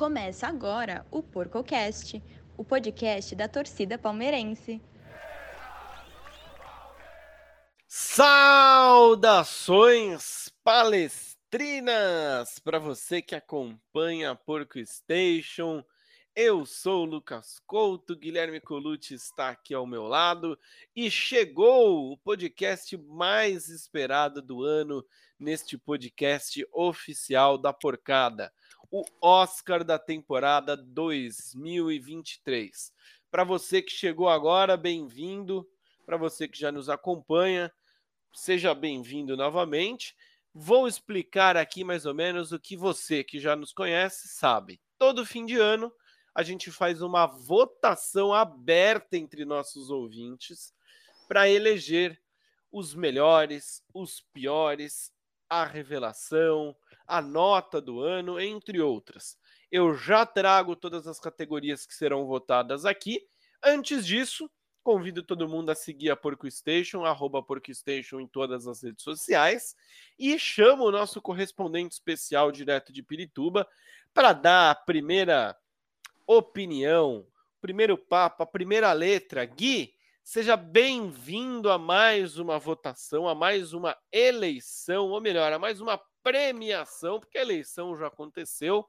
Começa agora o PorcoCast, o podcast da torcida palmeirense. Saudações palestrinas para você que acompanha a Porco Station. Eu sou o Lucas Couto, Guilherme Colucci está aqui ao meu lado e chegou o podcast mais esperado do ano neste podcast oficial da Porcada, o Oscar da temporada 2023. Para você que chegou agora, bem-vindo. Para você que já nos acompanha, seja bem-vindo novamente. Vou explicar aqui mais ou menos o que você que já nos conhece sabe. Todo fim de ano a gente faz uma votação aberta entre nossos ouvintes para eleger os melhores, os piores, a revelação, a nota do ano, entre outras. Eu já trago todas as categorias que serão votadas aqui. Antes disso, convido todo mundo a seguir a Porco Station, arroba Porco Station em todas as redes sociais. E chamo o nosso correspondente especial direto de Pirituba para dar a primeira opinião, primeiro papo, a primeira letra. Gui, seja bem-vindo a mais uma votação, a mais uma eleição, ou melhor, a mais uma premiação, porque a eleição já aconteceu.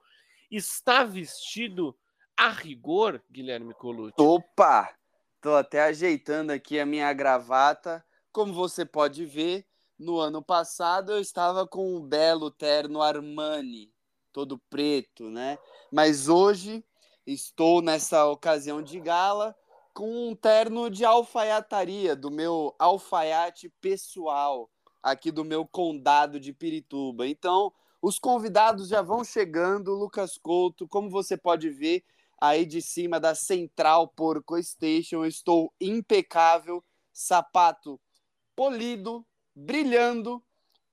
Está vestido a rigor, Guilherme Colucci? Opa! Tô até ajeitando aqui a minha gravata. Como você pode ver, no ano passado eu estava com um belo terno Armani, todo preto, né? Mas hoje Estou nessa ocasião de gala com um terno de alfaiataria, do meu alfaiate pessoal, aqui do meu condado de Pirituba. Então, os convidados já vão chegando, Lucas Couto, como você pode ver aí de cima da Central Porco Station, estou impecável, sapato polido, brilhando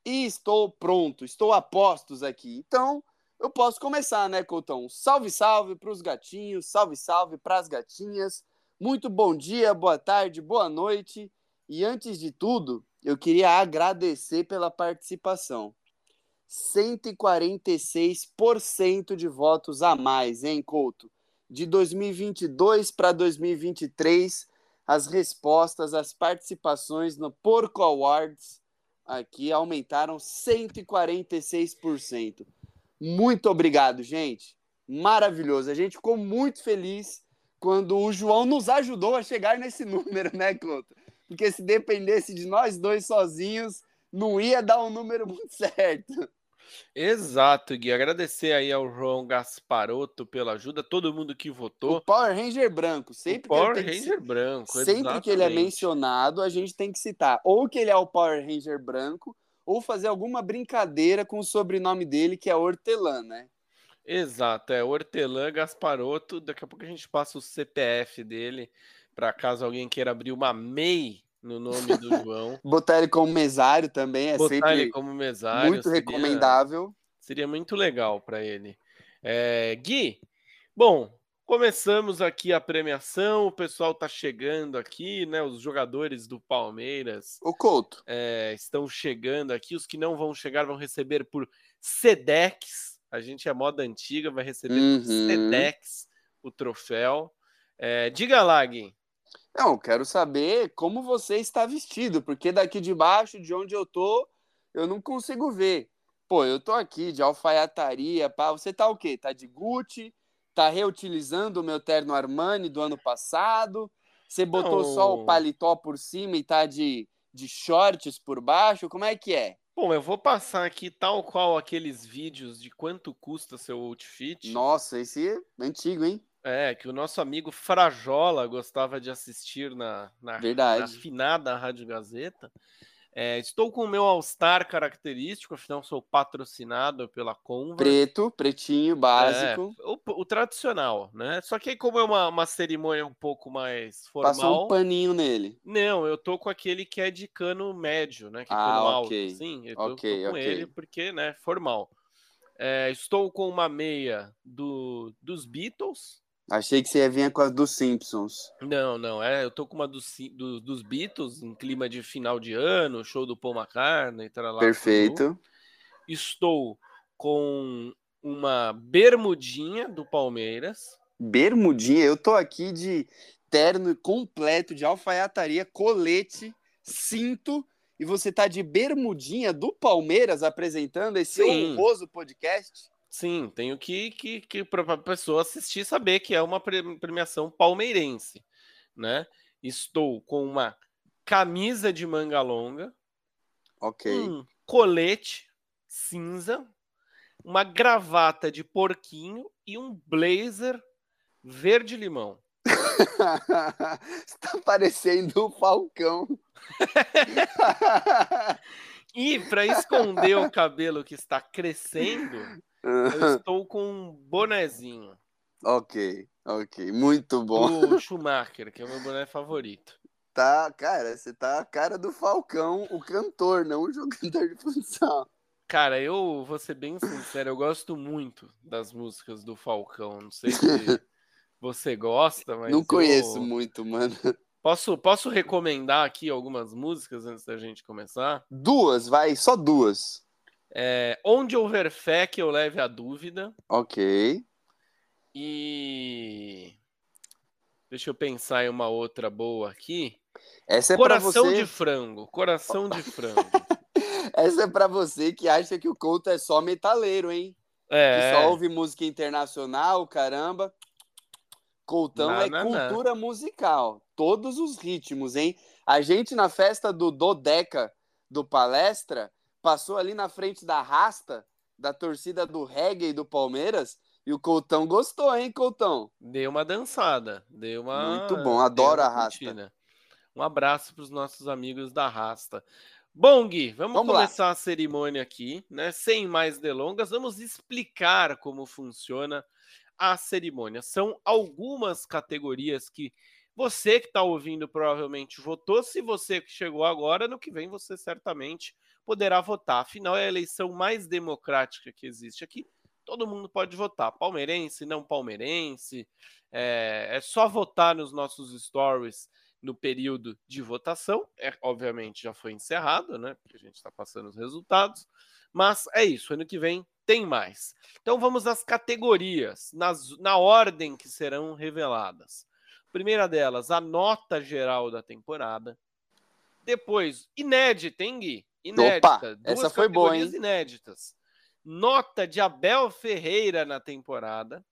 e estou pronto, estou a postos aqui. Então, eu posso começar, né, Coutão? Salve, salve para os gatinhos, salve, salve para as gatinhas. Muito bom dia, boa tarde, boa noite. E antes de tudo, eu queria agradecer pela participação. 146% de votos a mais, hein, Couto? De 2022 para 2023, as respostas, as participações no Porco Awards aqui aumentaram 146%. Muito obrigado, gente. Maravilhoso. A gente ficou muito feliz quando o João nos ajudou a chegar nesse número, né, Couto? Porque se dependesse de nós dois sozinhos, não ia dar um número muito certo. Exato, Gui. Agradecer aí ao João Gasparotto pela ajuda, todo mundo que votou. O Power Ranger branco, sempre o Power Ranger que... branco, sempre exatamente. que ele é mencionado, a gente tem que citar ou que ele é o Power Ranger branco ou fazer alguma brincadeira com o sobrenome dele, que é Hortelã, né? Exato, é Hortelã Gasparotto. Daqui a pouco a gente passa o CPF dele, para caso alguém queira abrir uma MEI no nome do João. Botar ele como mesário também é Botar sempre ele como mesário muito seria, recomendável. Seria muito legal para ele. É, Gui, bom, Começamos aqui a premiação, o pessoal tá chegando aqui, né? Os jogadores do Palmeiras. O Couto. É, estão chegando aqui. Os que não vão chegar vão receber por Sedex. A gente é moda antiga, vai receber uhum. por Sedex o troféu. É, diga lá, Gui. Não, quero saber como você está vestido, porque daqui de baixo, de onde eu tô, eu não consigo ver. Pô, eu tô aqui de alfaiataria, pá. Você tá o quê? Tá de Gucci? tá reutilizando o meu terno Armani do ano passado? Você botou Não. só o paletó por cima e tá de, de shorts por baixo? Como é que é? Bom, eu vou passar aqui tal qual aqueles vídeos de quanto custa seu outfit. Nossa, esse é antigo, hein? É, que o nosso amigo Frajola gostava de assistir na, na, Verdade. na finada Rádio Gazeta. É, estou com o meu All-Star característico, afinal sou patrocinado pela Converse. Preto, pretinho, básico. É, o, o, tradicional, né? Só que aí, como é uma, uma cerimônia um pouco mais formal... Passou um paninho nele. Não, eu tô com aquele que é de cano médio, né? Que é ah, cano ok. alto, sim. Eu tô, okay, tô com okay. ele porque, né, formal. É, estou com uma meia do, dos Beatles, Achei que você ia vir com a dos Simpsons. Não, não, é, eu tô com uma dos, do, dos Beatles, em clima de final de ano, show do Paul McCartney, lá. Perfeito. Estou com uma bermudinha do Palmeiras. Bermudinha, eu tô aqui de terno completo de alfaiataria, colete, cinto, e você tá de bermudinha do Palmeiras apresentando esse Sim. honroso podcast? Sim, tenho que, que, que para a pessoa assistir saber que é uma pre- premiação palmeirense, né? Estou com uma camisa de manga longa, Ok. um colete cinza, uma gravata de porquinho e um blazer verde limão. Você tá parecendo o Falcão. E para esconder o cabelo que está crescendo, eu estou com um bonezinho ok, ok. Muito bom. do Schumacher, que é o meu boné favorito. Tá, cara, você tá a cara do Falcão, o cantor, não o jogador de futsal. Cara, eu vou ser bem sincero, eu gosto muito das músicas do Falcão. Não sei se você gosta, mas. não conheço eu... muito, mano. Posso, posso recomendar aqui algumas músicas antes da gente começar? Duas, vai, só duas. É, Onde houver fé que eu leve a dúvida. Ok. E. Deixa eu pensar em uma outra boa aqui. Essa é Coração você. de frango. Coração de frango. Essa é pra você que acha que o Couto é só metaleiro, hein? Que É. só ouve música internacional, caramba. Coutão Não, é não, não. cultura musical. Todos os ritmos, hein? A gente na festa do Dodeca do Palestra passou ali na frente da Rasta, da torcida do reggae do Palmeiras, e o Coutão gostou, hein, Coutão? Deu uma dançada. Deu uma. Muito bom, adoro a Rasta. curtida. Um abraço para os nossos amigos da Rasta. Bom, Gui, vamos, Vamos lá. começar a cerimônia aqui, né? Sem mais delongas, vamos explicar como funciona a cerimônia. São algumas categorias que você que está ouvindo provavelmente votou. Se você que chegou agora, no que vem você certamente poderá votar. Afinal, é a eleição mais democrática que existe aqui. Todo mundo pode votar, palmeirense, não palmeirense. É, é só votar nos nossos stories no período de votação. É, obviamente já foi encerrado, né? Porque a gente está passando os resultados. Mas é isso, ano que vem tem mais. Então vamos às categorias, nas, na ordem que serão reveladas. Primeira delas, a nota geral da temporada. Depois, inédita, hein, Gui? Inédita. Opa, Duas essa foi boa, hein? inéditas. Nota de Abel Ferreira na temporada.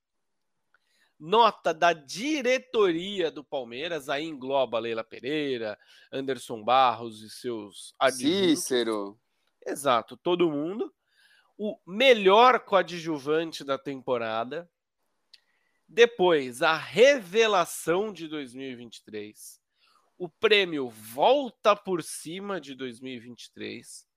Nota da diretoria do Palmeiras, aí engloba Leila Pereira, Anderson Barros e seus adjuntos. Cícero. Exato, todo mundo. O melhor coadjuvante da temporada. Depois, a revelação de 2023. O prêmio Volta por Cima de 2023.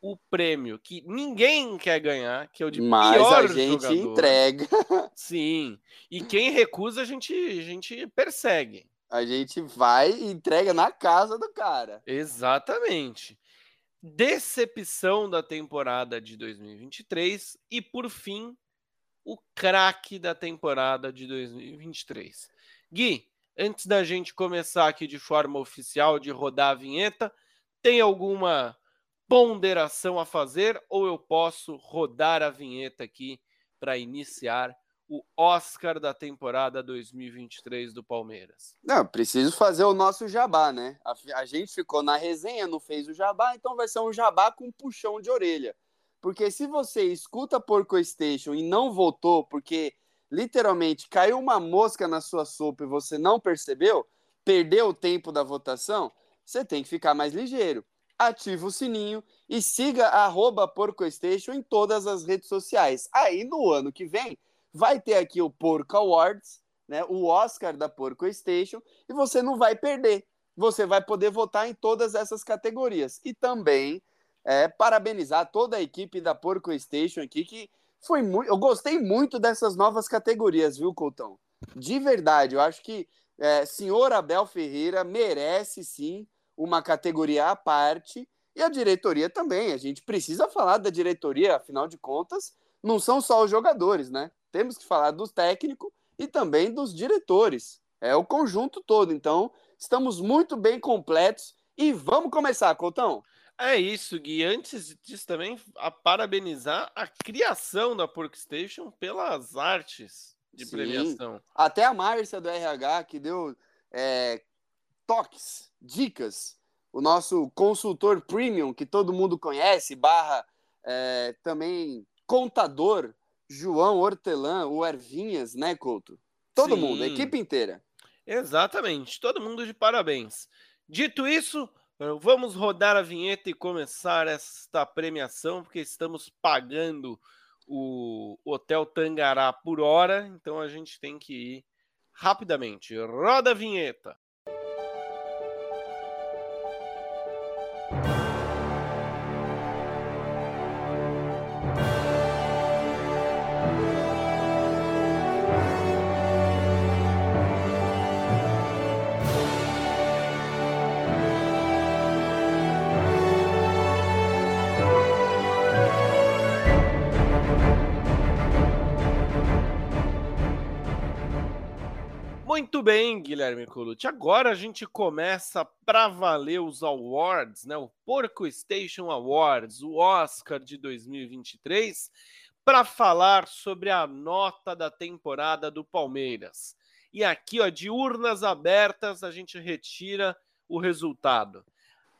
O prêmio que ninguém quer ganhar, que é o de Mas pior a gente jogador. entrega. Sim. E quem recusa, a gente, a gente persegue. A gente vai e entrega na casa do cara. Exatamente. Decepção da temporada de 2023 e, por fim, o craque da temporada de 2023. Gui, antes da gente começar aqui de forma oficial de rodar a vinheta, tem alguma ponderação a fazer ou eu posso rodar a vinheta aqui para iniciar o Oscar da temporada 2023 do Palmeiras? Não, preciso fazer o nosso jabá, né? A, a gente ficou na resenha, não fez o jabá, então vai ser um jabá com um puxão de orelha. Porque se você escuta Porco Station e não votou, porque literalmente caiu uma mosca na sua sopa e você não percebeu, perdeu o tempo da votação, você tem que ficar mais ligeiro. Ativa o sininho e siga arroba PorcoStation em todas as redes sociais. Aí no ano que vem vai ter aqui o Porco Awards, né, o Oscar da Porco Station, e você não vai perder. Você vai poder votar em todas essas categorias. E também é, parabenizar toda a equipe da Porco Station aqui, que foi muito. Eu gostei muito dessas novas categorias, viu, Coutão? De verdade, eu acho que é, senhor Abel Ferreira merece sim uma categoria à parte. E a diretoria também. A gente precisa falar da diretoria, afinal de contas, não são só os jogadores, né? Temos que falar dos técnicos e também dos diretores. É o conjunto todo. Então, estamos muito bem completos e vamos começar, Coutão. É isso, Gui. Antes disso também, a parabenizar a criação da Porkstation pelas artes de Sim. premiação. Até a Márcia do RH, que deu é, toques, dicas. O nosso consultor premium, que todo mundo conhece, barra é, também contador, João Hortelã, o Ervinhas, né, Couto? Todo Sim. mundo, a equipe inteira. Exatamente, todo mundo de parabéns. Dito isso, vamos rodar a vinheta e começar esta premiação, porque estamos pagando o Hotel Tangará por hora, então a gente tem que ir rapidamente. Roda a vinheta. Bem, Guilherme Colucci. Agora a gente começa para valer os awards, né? O Porco Station Awards, o Oscar de 2023, para falar sobre a nota da temporada do Palmeiras. E aqui, ó, de urnas abertas, a gente retira o resultado.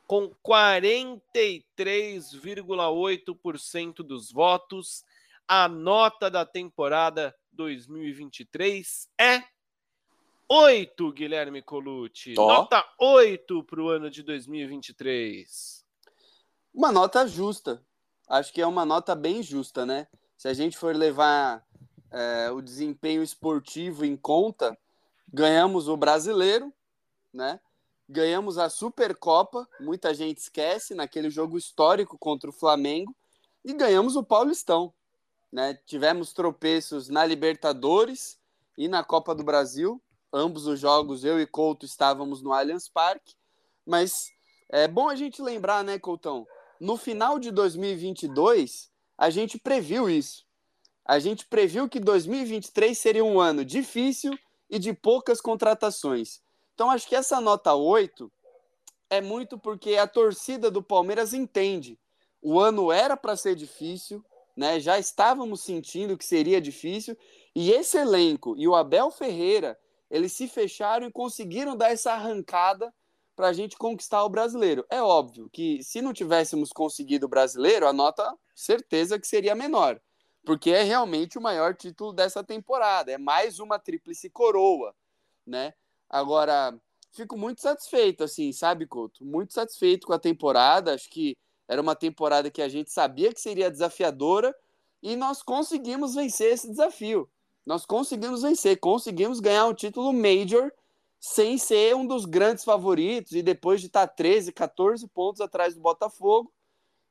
Com 43,8% dos votos, a nota da temporada 2023 é 8, Guilherme Colucci. Oh. Nota 8 para o ano de 2023. Uma nota justa. Acho que é uma nota bem justa, né? Se a gente for levar é, o desempenho esportivo em conta, ganhamos o brasileiro, né? Ganhamos a Supercopa, muita gente esquece, naquele jogo histórico contra o Flamengo, e ganhamos o Paulistão. Né? Tivemos tropeços na Libertadores e na Copa do Brasil, ambos os jogos eu e Couto estávamos no Allianz Parque, mas é bom a gente lembrar, né, Coutão? No final de 2022, a gente previu isso. A gente previu que 2023 seria um ano difícil e de poucas contratações. Então, acho que essa nota 8 é muito porque a torcida do Palmeiras entende. O ano era para ser difícil, né? Já estávamos sentindo que seria difícil, e esse elenco e o Abel Ferreira eles se fecharam e conseguiram dar essa arrancada para a gente conquistar o brasileiro. É óbvio que se não tivéssemos conseguido o brasileiro, a nota certeza que seria menor, porque é realmente o maior título dessa temporada, é mais uma tríplice coroa, né? Agora, fico muito satisfeito, assim, sabe, Couto? Muito satisfeito com a temporada, acho que era uma temporada que a gente sabia que seria desafiadora e nós conseguimos vencer esse desafio nós conseguimos vencer, conseguimos ganhar um título major sem ser um dos grandes favoritos e depois de estar 13, 14 pontos atrás do Botafogo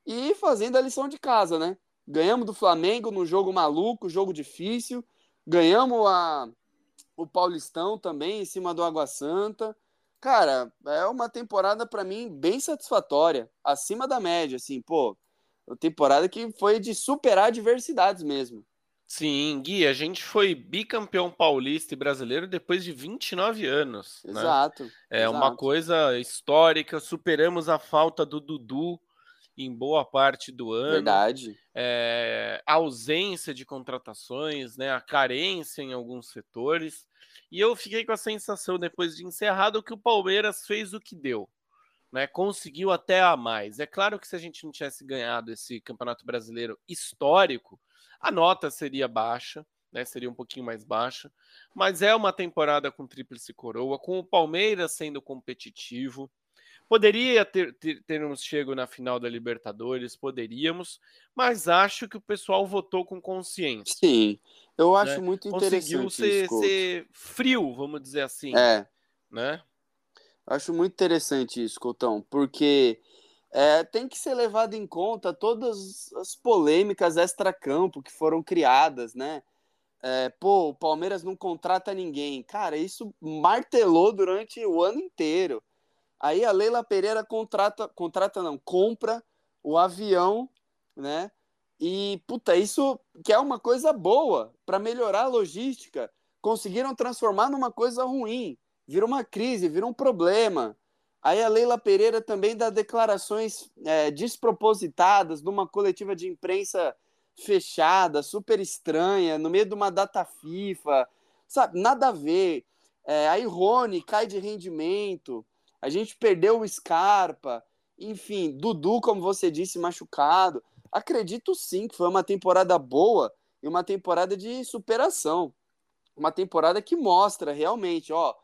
e fazendo a lição de casa, né? Ganhamos do Flamengo no jogo maluco, jogo difícil, ganhamos a, o Paulistão também em cima do Água Santa. Cara, é uma temporada para mim bem satisfatória, acima da média, assim, pô, uma temporada que foi de superar adversidades mesmo. Sim, Gui, a gente foi bicampeão paulista e brasileiro depois de 29 anos. Né? Exato. Né? É exato. uma coisa histórica. Superamos a falta do Dudu em boa parte do ano. Verdade. É, a ausência de contratações, né? a carência em alguns setores. E eu fiquei com a sensação, depois de encerrado, que o Palmeiras fez o que deu. Né, conseguiu até a mais. É claro que se a gente não tivesse ganhado esse Campeonato Brasileiro histórico, a nota seria baixa, né? Seria um pouquinho mais baixa, mas é uma temporada com tríplice coroa, com o Palmeiras sendo competitivo. Poderia ter, ter, termos chego na final da Libertadores, poderíamos, mas acho que o pessoal votou com consciência. Sim, eu acho né? muito interessante. Conseguiu ser, ser, frio, vamos dizer assim. É. Né? Acho muito interessante isso, Coutão, porque é, tem que ser levado em conta todas as polêmicas extra-campo que foram criadas, né? É, pô, o Palmeiras não contrata ninguém. Cara, isso martelou durante o ano inteiro. Aí a Leila Pereira contrata, contrata não, compra o avião, né? E, puta, isso que é uma coisa boa para melhorar a logística. Conseguiram transformar numa coisa ruim. Vira uma crise, vira um problema. Aí a Leila Pereira também dá declarações é, despropositadas numa coletiva de imprensa fechada, super estranha, no meio de uma data FIFA, sabe? Nada a ver. É, Rony cai de rendimento, a gente perdeu o Scarpa, enfim, Dudu, como você disse, machucado. Acredito sim que foi uma temporada boa e uma temporada de superação. Uma temporada que mostra realmente, ó,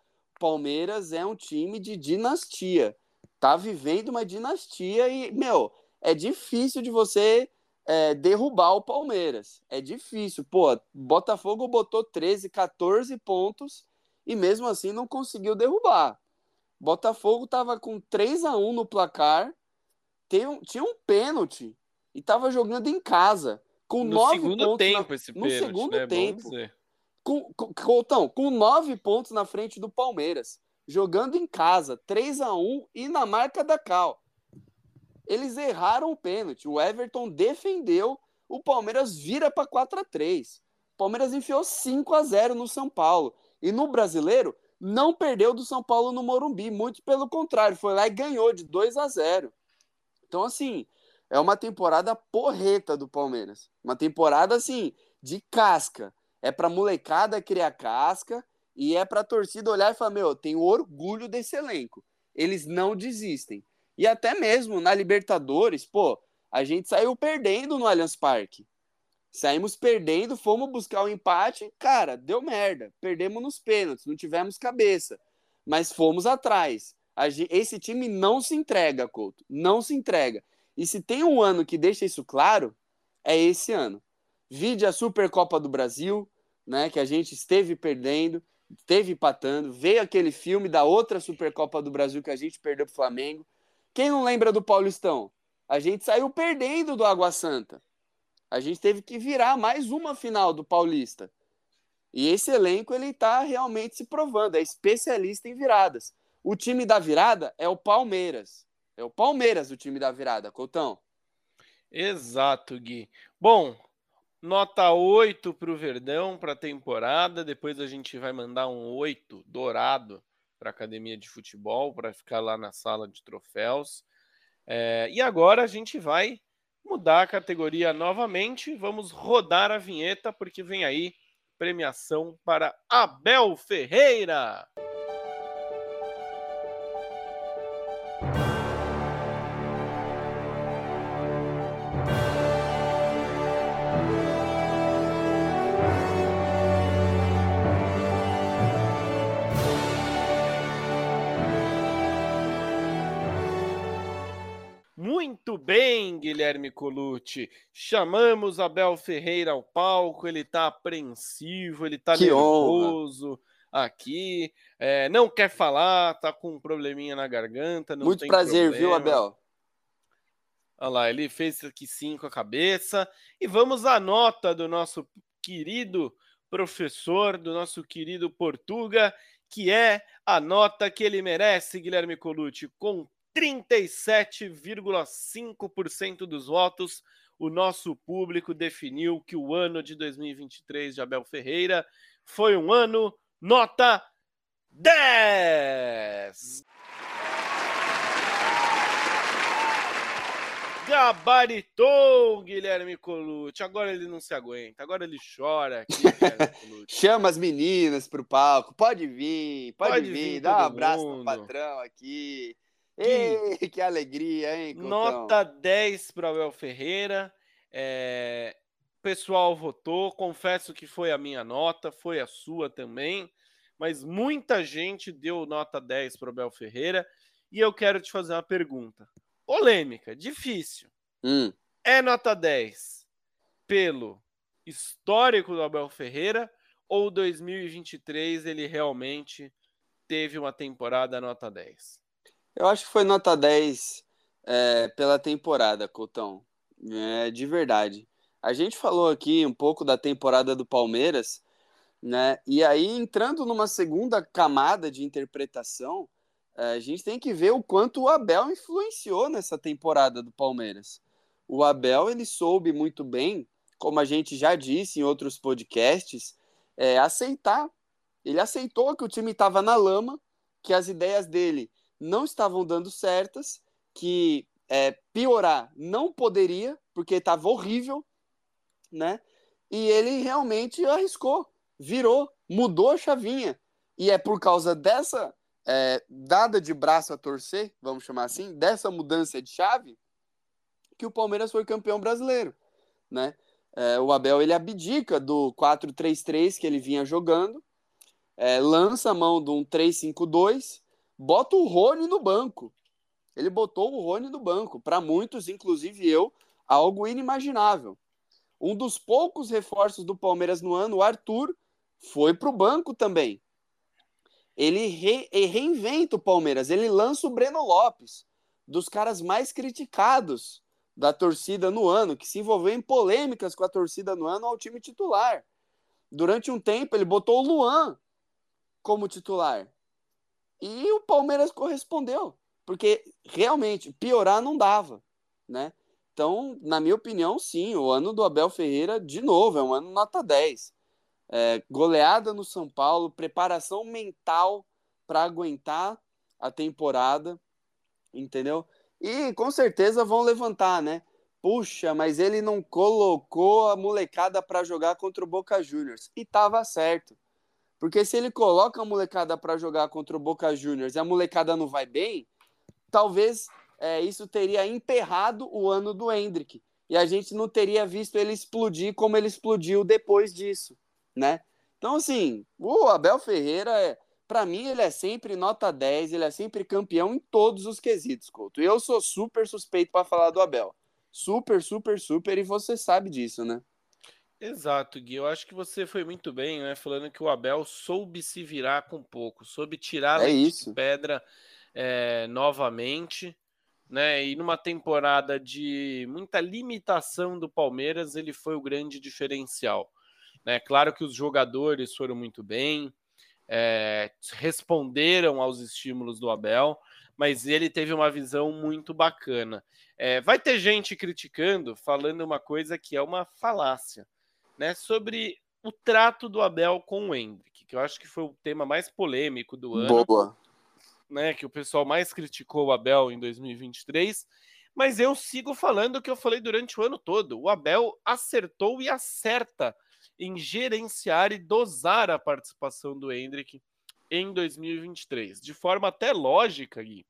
Palmeiras é um time de dinastia. Tá vivendo uma dinastia e, meu, é difícil de você é, derrubar o Palmeiras. É difícil. Pô, Botafogo botou 13, 14 pontos e mesmo assim não conseguiu derrubar. Botafogo tava com 3 a 1 no placar, um, tinha um pênalti e tava jogando em casa. Com no nove segundo pontos tempo, na... esse no pênalti, segundo né? tempo. Com, com, Coutão, com nove pontos na frente do Palmeiras, jogando em casa, 3 a 1 e na marca da Cal. Eles erraram o pênalti. O Everton defendeu, o Palmeiras vira para 4 a 3. O Palmeiras enfiou 5 a 0 no São Paulo. E no Brasileiro, não perdeu do São Paulo no Morumbi, muito pelo contrário, foi lá e ganhou de 2 a 0. Então assim, é uma temporada porreta do Palmeiras. Uma temporada assim de casca. É para molecada criar casca e é para torcida olhar e falar: meu, eu tenho orgulho desse elenco. Eles não desistem. E até mesmo na Libertadores, pô, a gente saiu perdendo no Allianz Parque. Saímos perdendo, fomos buscar o empate, cara, deu merda. Perdemos nos pênaltis, não tivemos cabeça. Mas fomos atrás. Esse time não se entrega, Couto. Não se entrega. E se tem um ano que deixa isso claro, é esse ano. Vide a Supercopa do Brasil, né, que a gente esteve perdendo, esteve empatando. Veio aquele filme da outra Supercopa do Brasil que a gente perdeu para o Flamengo. Quem não lembra do Paulistão? A gente saiu perdendo do Água Santa. A gente teve que virar mais uma final do Paulista. E esse elenco ele está realmente se provando, é especialista em viradas. O time da virada é o Palmeiras. É o Palmeiras o time da virada, Coutão. Exato, Gui. Bom, Nota 8 para o Verdão para a temporada. Depois a gente vai mandar um 8 dourado para a academia de futebol, para ficar lá na sala de troféus. É, e agora a gente vai mudar a categoria novamente. Vamos rodar a vinheta, porque vem aí premiação para Abel Ferreira. Muito bem, Guilherme Colucci. Chamamos Abel Ferreira ao palco. Ele está apreensivo, ele está nervoso honra. aqui. É, não quer falar, tá com um probleminha na garganta. Muito prazer, problema. viu, Abel? Olha lá, ele fez aqui sim com a cabeça. E vamos à nota do nosso querido professor, do nosso querido Portuga, que é a nota que ele merece, Guilherme Colucci, com 37,5% dos votos, o nosso público definiu que o ano de 2023 de Abel Ferreira foi um ano nota 10. Gabaritou Guilherme Colucci. Agora ele não se aguenta. Agora ele chora aqui, Chama as meninas pro palco. Pode vir, pode, pode vir. vir dá um abraço mundo. no patrão aqui. Ei, que alegria, hein? Coutão? Nota 10 para o Abel Ferreira. É... O pessoal votou. Confesso que foi a minha nota, foi a sua também. Mas muita gente deu nota 10 para o Abel Ferreira. E eu quero te fazer uma pergunta. Polêmica, difícil. Hum. É nota 10 pelo histórico do Abel Ferreira ou 2023 ele realmente teve uma temporada nota 10? Eu acho que foi nota 10 é, pela temporada, Coutão. É, de verdade. A gente falou aqui um pouco da temporada do Palmeiras, né? E aí, entrando numa segunda camada de interpretação, é, a gente tem que ver o quanto o Abel influenciou nessa temporada do Palmeiras. O Abel, ele soube muito bem, como a gente já disse em outros podcasts, é, aceitar. Ele aceitou que o time estava na lama, que as ideias dele não estavam dando certas, que é, piorar não poderia, porque estava horrível, né? E ele realmente arriscou, virou, mudou a chavinha. E é por causa dessa é, dada de braço a torcer, vamos chamar assim, dessa mudança de chave, que o Palmeiras foi campeão brasileiro, né? É, o Abel ele abdica do 4-3-3 que ele vinha jogando, é, lança a mão de um 3-5-2, bota o Rony no banco. Ele botou o Rony no banco. Para muitos, inclusive eu, algo inimaginável. Um dos poucos reforços do Palmeiras no ano, o Arthur, foi para o banco também. Ele re, reinventa o Palmeiras, ele lança o Breno Lopes, dos caras mais criticados da torcida no ano, que se envolveu em polêmicas com a torcida no ano ao time titular. Durante um tempo, ele botou o Luan como titular. E o Palmeiras correspondeu, porque realmente piorar não dava, né? Então, na minha opinião, sim, o ano do Abel Ferreira, de novo, é um ano nota 10. É, goleada no São Paulo, preparação mental para aguentar a temporada, entendeu? E com certeza vão levantar, né? Puxa, mas ele não colocou a molecada para jogar contra o Boca Juniors. E tava certo. Porque se ele coloca a molecada para jogar contra o Boca Juniors e a molecada não vai bem, talvez é, isso teria emperrado o ano do Hendrick. E a gente não teria visto ele explodir como ele explodiu depois disso, né? Então, assim, o Abel Ferreira, é, para mim, ele é sempre nota 10, ele é sempre campeão em todos os quesitos, Couto. Eu sou super suspeito para falar do Abel. Super, super, super, e você sabe disso, né? Exato, Gui. Eu acho que você foi muito bem, né? Falando que o Abel soube se virar com pouco, soube tirar é isso. pedra é, novamente né? E numa temporada de muita limitação do Palmeiras, ele foi o grande diferencial. Né? Claro que os jogadores foram muito bem, é, responderam aos estímulos do Abel, mas ele teve uma visão muito bacana. É, vai ter gente criticando, falando uma coisa que é uma falácia, né? Sobre o trato do Abel com o Hendrick, que eu acho que foi o tema mais polêmico do ano. Boa né, que o pessoal mais criticou o Abel em 2023, mas eu sigo falando o que eu falei durante o ano todo. O Abel acertou e acerta em gerenciar e dosar a participação do Hendrick em 2023, de forma até lógica, Gui.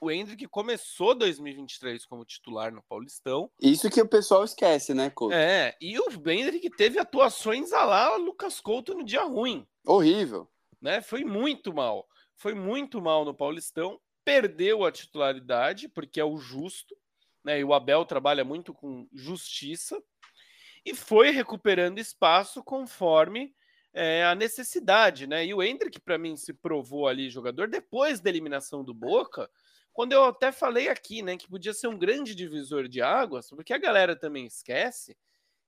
O Hendrick começou 2023 como titular no Paulistão. Isso que o pessoal esquece, né, Couto? É, e o Hendrick teve atuações a lá Lucas Couto no dia ruim. Horrível. Né? Foi muito mal foi muito mal no Paulistão, perdeu a titularidade, porque é o justo, né? E o Abel trabalha muito com justiça, e foi recuperando espaço conforme é, a necessidade, né? E o Hendrick, para mim, se provou ali jogador depois da eliminação do Boca, quando eu até falei aqui, né, que podia ser um grande divisor de águas, porque a galera também esquece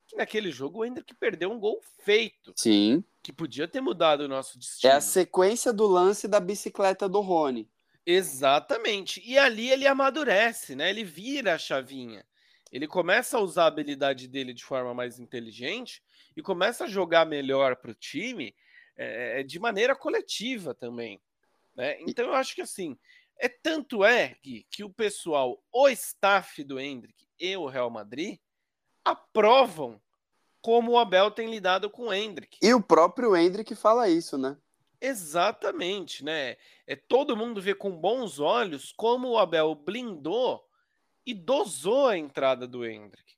que naquele jogo o Hendrick perdeu um gol feito. Sim. Que podia ter mudado o nosso destino. É a sequência do lance da bicicleta do Rony. Exatamente. E ali ele amadurece, né? Ele vira a chavinha. Ele começa a usar a habilidade dele de forma mais inteligente e começa a jogar melhor para o time é, de maneira coletiva também. Né? Então eu acho que assim, é tanto é que, que o pessoal, o staff do Hendrick e o Real Madrid aprovam como o Abel tem lidado com o Hendrick. E o próprio Hendrick fala isso, né? Exatamente, né? É todo mundo vê com bons olhos como o Abel blindou e dosou a entrada do Hendrick,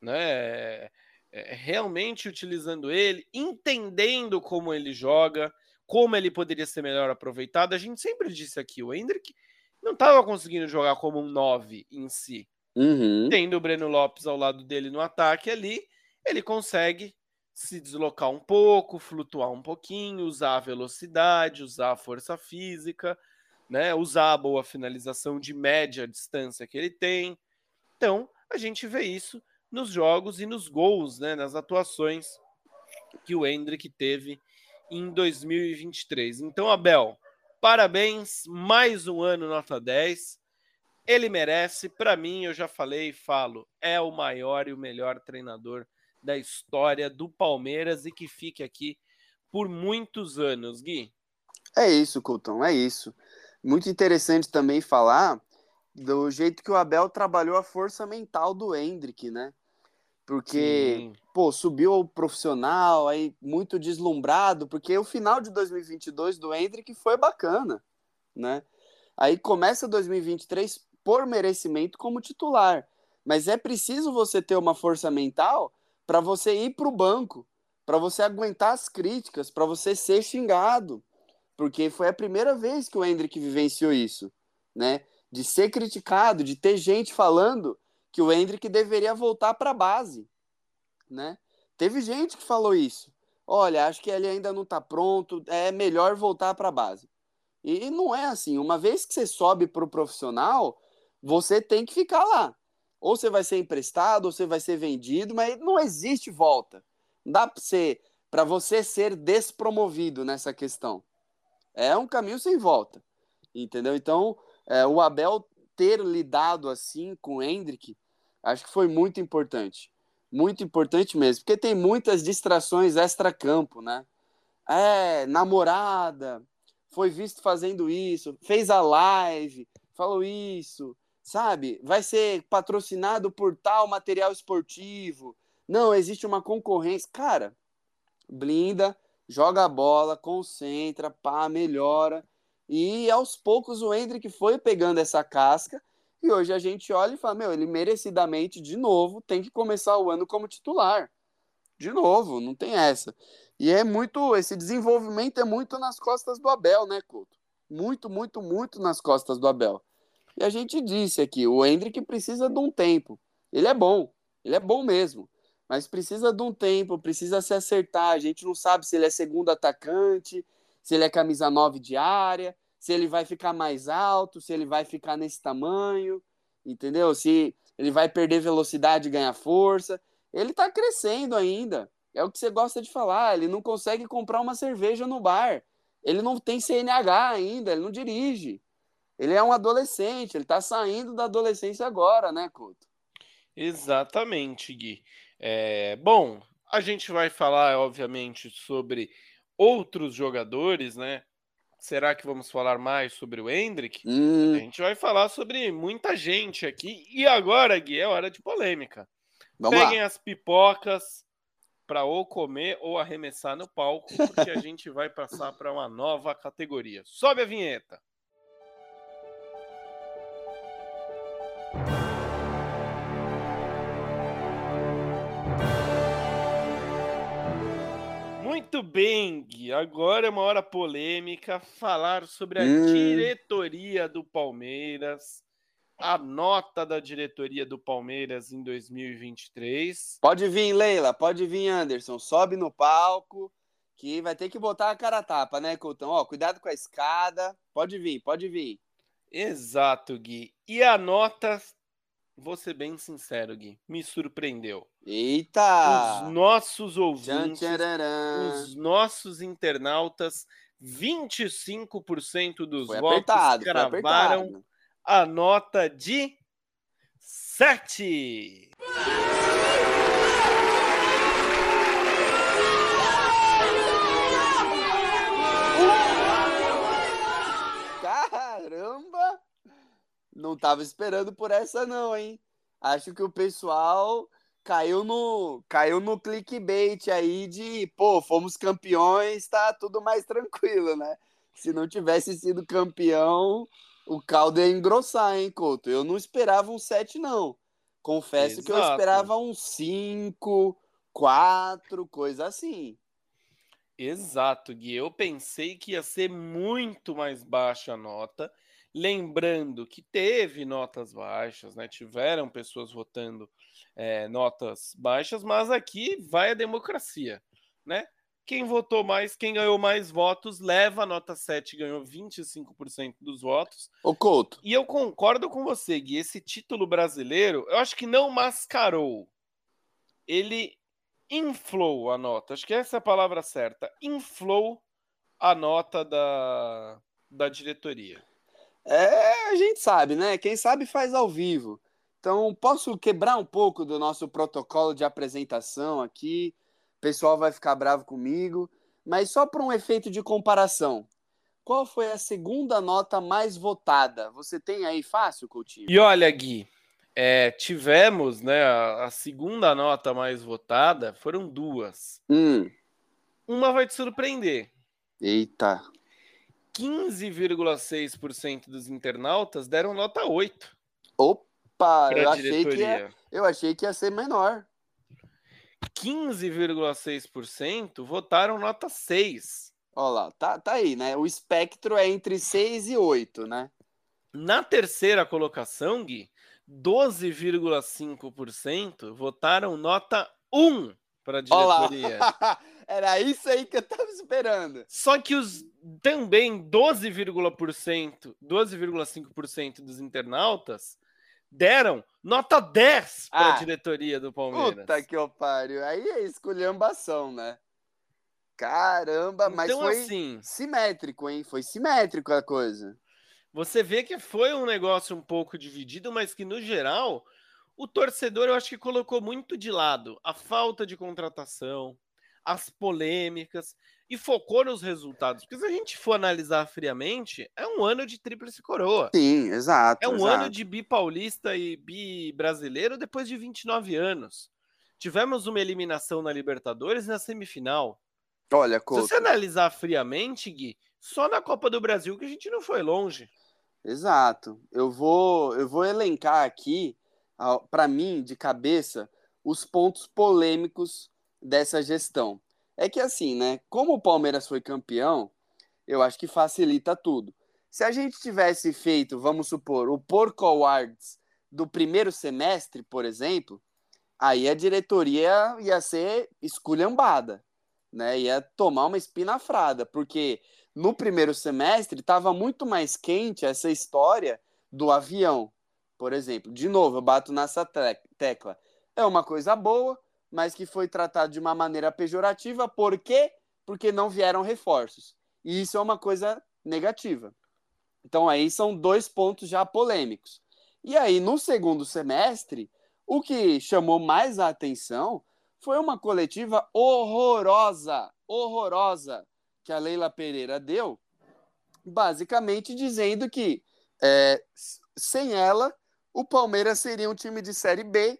né? É, é, realmente utilizando ele, entendendo como ele joga, como ele poderia ser melhor aproveitado. A gente sempre disse aqui, o Hendrick não estava conseguindo jogar como um 9 em si. Uhum. Tendo o Breno Lopes ao lado dele no ataque ali, ele consegue se deslocar um pouco, flutuar um pouquinho, usar a velocidade, usar a força física, né? Usar a boa finalização de média distância que ele tem. Então, a gente vê isso nos jogos e nos gols, né? Nas atuações que o Hendrick teve em 2023. Então, Abel, parabéns, mais um ano nota 10. Ele merece, para mim, eu já falei e falo, é o maior e o melhor treinador da história do Palmeiras e que fique aqui por muitos anos, Gui. É isso, Coutão, é isso. Muito interessante também falar do jeito que o Abel trabalhou a força mental do Hendrick, né? Porque, Sim. pô, subiu o profissional, aí muito deslumbrado, porque o final de 2022 do Hendrick foi bacana, né? Aí começa 2023 por merecimento como titular. Mas é preciso você ter uma força mental para você ir para o banco, para você aguentar as críticas, para você ser xingado. Porque foi a primeira vez que o Hendrick vivenciou isso, né? De ser criticado, de ter gente falando que o Hendrick deveria voltar para a base, né? Teve gente que falou isso. Olha, acho que ele ainda não está pronto, é melhor voltar para a base. E não é assim. Uma vez que você sobe para o profissional, você tem que ficar lá. Ou você vai ser emprestado, ou você vai ser vendido, mas não existe volta. Não dá para você, você ser despromovido nessa questão. É um caminho sem volta. Entendeu? Então, é, o Abel ter lidado assim com o Hendrick, acho que foi muito importante. Muito importante mesmo, porque tem muitas distrações extra-campo, né? É, namorada, foi visto fazendo isso, fez a live, falou isso, sabe? Vai ser patrocinado por tal material esportivo. Não, existe uma concorrência. Cara, blinda, joga a bola, concentra, pá, melhora. E aos poucos o Hendrick foi pegando essa casca. E hoje a gente olha e fala: meu, ele merecidamente, de novo, tem que começar o ano como titular. De novo, não tem essa. E é muito. Esse desenvolvimento é muito nas costas do Abel, né, Couto? Muito, muito, muito nas costas do Abel. E a gente disse aqui, o Hendrick precisa de um tempo. Ele é bom, ele é bom mesmo, mas precisa de um tempo, precisa se acertar. A gente não sabe se ele é segundo atacante, se ele é camisa 9 de área, se ele vai ficar mais alto, se ele vai ficar nesse tamanho, entendeu? Se ele vai perder velocidade e ganhar força. Ele está crescendo ainda. É o que você gosta de falar. Ele não consegue comprar uma cerveja no bar. Ele não tem CNH ainda, ele não dirige. Ele é um adolescente, ele está saindo da adolescência agora, né, Couto? Exatamente, Gui. É, bom, a gente vai falar, obviamente, sobre outros jogadores, né? Será que vamos falar mais sobre o Hendrick? Hum. A gente vai falar sobre muita gente aqui. E agora, Gui, é hora de polêmica. Vamos Peguem lá. as pipocas para ou comer ou arremessar no palco, porque a gente vai passar para uma nova categoria. Sobe a vinheta. Muito bem, Gui. Agora é uma hora polêmica falar sobre a hum. diretoria do Palmeiras, a nota da diretoria do Palmeiras em 2023. Pode vir, Leila, pode vir, Anderson. Sobe no palco, que vai ter que botar a cara a tapa, né, Coutão? Ó, cuidado com a escada. Pode vir, pode vir. Exato, Gui. E a nota vou ser bem sincero, Gui, me surpreendeu. Eita! Os nossos ouvintes, os nossos internautas, 25% dos foi votos apertado, cravaram a nota de 7. Não tava esperando por essa não, hein? Acho que o pessoal caiu no caiu no clickbait aí de, pô, fomos campeões, tá tudo mais tranquilo, né? Se não tivesse sido campeão, o caldo ia engrossar, hein, Couto? Eu não esperava um 7 não. Confesso Exato. que eu esperava um 5, 4, coisa assim. Exato, Gui. Eu pensei que ia ser muito mais baixa a nota. Lembrando que teve notas baixas, né? Tiveram pessoas votando é, notas baixas, mas aqui vai a democracia, né? Quem votou mais, quem ganhou mais votos, leva a nota 7, ganhou 25% dos votos. O Couto. E eu concordo com você, Gui. Esse título brasileiro, eu acho que não mascarou. Ele inflou a nota. Acho que essa é a palavra certa. Inflou a nota da, da diretoria. É, a gente sabe, né? Quem sabe faz ao vivo. Então, posso quebrar um pouco do nosso protocolo de apresentação aqui. O pessoal vai ficar bravo comigo, mas só para um efeito de comparação. qual foi a segunda nota mais votada? Você tem aí fácil, Coutinho? E olha, Gui, é, tivemos, né, a, a, segunda nota mais votada, foram duas. Hum. Uma vai te surpreender. Eita. 15,6% dos internautas deram nota 8. Opa, eu achei, que ia, eu achei que ia ser menor. 15,6% votaram nota 6. Olha lá, tá, tá aí, né? O espectro é entre 6 e 8, né? Na terceira colocação, Gui, 12,5% votaram nota 1 para a diretoria. Era isso aí que eu estava esperando. Só que os também 12,5% 12,5% dos internautas deram nota 10 para a ah, diretoria do Palmeiras. Puta que pariu. Aí é esculhambação, né? Caramba, mas então, foi assim, simétrico, hein? Foi simétrico a coisa. Você vê que foi um negócio um pouco dividido, mas que no geral o torcedor eu acho que colocou muito de lado a falta de contratação, as polêmicas e focou nos resultados. Porque se a gente for analisar friamente, é um ano de tríplice coroa. Sim, exato. É um exato. ano de bi paulista e bi brasileiro depois de 29 anos. Tivemos uma eliminação na Libertadores na semifinal. Olha, Couto. Se você analisar friamente, Gui, só na Copa do Brasil que a gente não foi longe. Exato. Eu vou, eu vou elencar aqui, para mim, de cabeça, os pontos polêmicos dessa gestão. É que assim, né? Como o Palmeiras foi campeão, eu acho que facilita tudo. Se a gente tivesse feito, vamos supor, o Porco Awards do primeiro semestre, por exemplo, aí a diretoria ia ser esculhambada, né? Ia tomar uma espinafrada, porque no primeiro semestre estava muito mais quente essa história do avião, por exemplo. De novo, eu bato nessa tecla. É uma coisa boa, mas que foi tratado de uma maneira pejorativa. Por quê? Porque não vieram reforços. E isso é uma coisa negativa. Então aí são dois pontos já polêmicos. E aí no segundo semestre, o que chamou mais a atenção foi uma coletiva horrorosa, horrorosa que a Leila Pereira deu, basicamente dizendo que é, sem ela, o Palmeiras seria um time de Série B,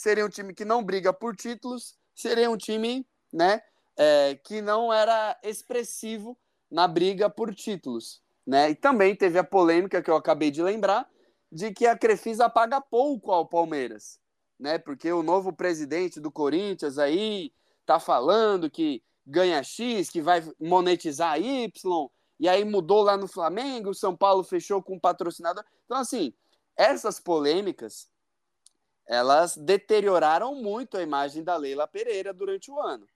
seria um time que não briga por títulos, seria um time né, é, que não era expressivo na briga por títulos. Né? E também teve a polêmica que eu acabei de lembrar de que a Crefisa paga pouco ao Palmeiras, né? Porque o novo presidente do Corinthians aí tá falando que ganha X, que vai monetizar Y, e aí mudou lá no Flamengo, o São Paulo fechou com um patrocinador. Então, assim, essas polêmicas, elas deterioraram muito a imagem da Leila Pereira durante o ano.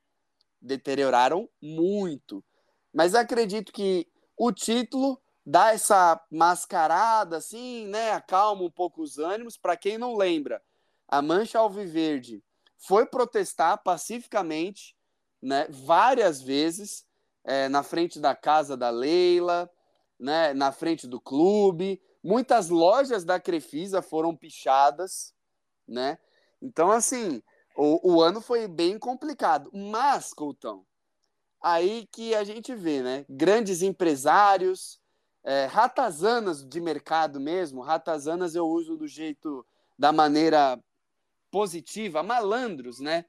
Deterioraram muito. Mas acredito que o título dá essa mascarada, assim, né? Acalma um pouco os ânimos. Para quem não lembra, a Mancha Alviverde foi protestar pacificamente né, várias vezes é, na frente da casa da Leila, né, na frente do clube. Muitas lojas da Crefisa foram pichadas, né? Então, assim, o, o ano foi bem complicado. Mas, Coutão, aí que a gente vê, né? Grandes empresários, é, ratazanas de mercado mesmo. Ratazanas eu uso do jeito, da maneira positiva, malandros, né?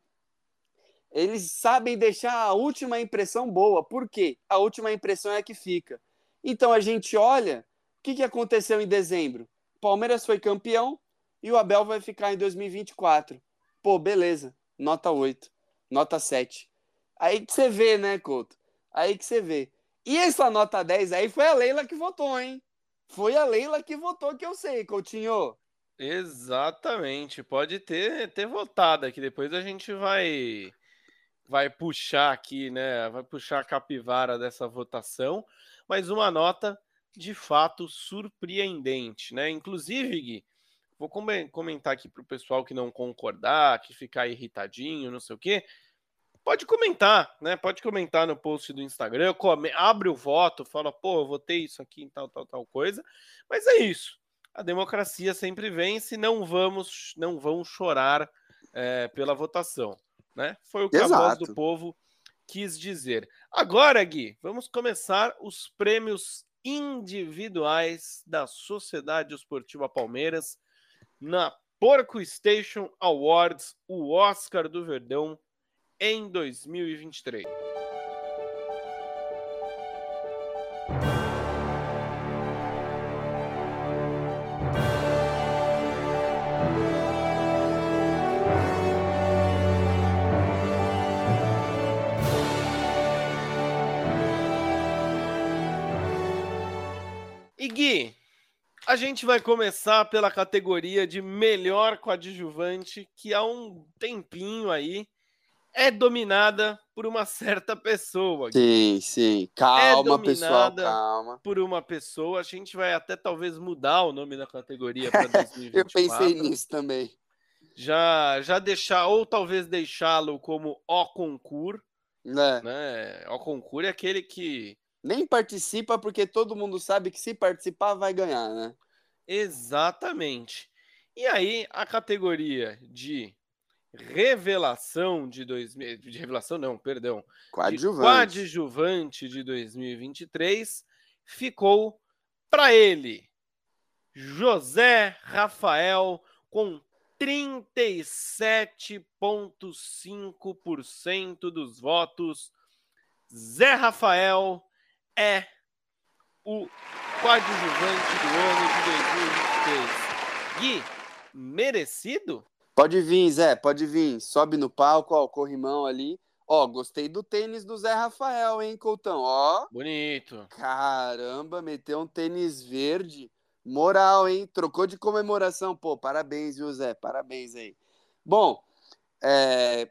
Eles sabem deixar a última impressão boa. Por quê? A última impressão é a que fica. Então a gente olha o que, que aconteceu em dezembro. Palmeiras foi campeão e o Abel vai ficar em 2024. Pô, beleza. Nota 8, nota 7. Aí que você vê, né, Couto? Aí que você vê. E essa nota 10 aí foi a Leila que votou, hein? Foi a Leila que votou, que eu sei, Coutinho. Exatamente. Pode ter, ter votado aqui. Depois a gente vai vai puxar aqui, né? Vai puxar a capivara dessa votação, mas uma nota de fato surpreendente, né? Inclusive, Gui, vou comentar aqui para o pessoal que não concordar, que ficar irritadinho, não sei o quê. Pode comentar, né? Pode comentar no post do Instagram, come, abre o voto, fala, pô, eu votei isso aqui em tal, tal, tal coisa. Mas é isso. A democracia sempre vence, não vamos, não vão chorar é, pela votação né? Foi o que Exato. a voz do povo quis dizer. Agora, Gui, vamos começar os prêmios individuais da Sociedade Esportiva Palmeiras na Porco Station Awards, o Oscar do Verdão em 2023. E Gui, a gente vai começar pela categoria de melhor coadjuvante, que há um tempinho aí é dominada por uma certa pessoa. Sim, sim. Calma, é pessoal, calma. Por uma pessoa. A gente vai até talvez mudar o nome da categoria para 2024. Eu pensei nisso também. Já, já deixar, ou talvez deixá-lo como O Concur. É. Né? O Concur é aquele que. Nem participa, porque todo mundo sabe que se participar vai ganhar, né? Exatamente. E aí, a categoria de revelação de 2000, de revelação não, perdão, coadjuvante. de coadjuvante de 2023 ficou para ele José Rafael com 37,5% dos votos. Zé Rafael é o coadjuvante do ano de 2023. Gui, merecido? Pode vir, Zé, pode vir. Sobe no palco, ó, o corrimão ali. Ó, gostei do tênis do Zé Rafael, hein, Coutão? Ó. Bonito. Caramba, meteu um tênis verde. Moral, hein? Trocou de comemoração. Pô, parabéns, viu, Zé? Parabéns aí. Bom, é...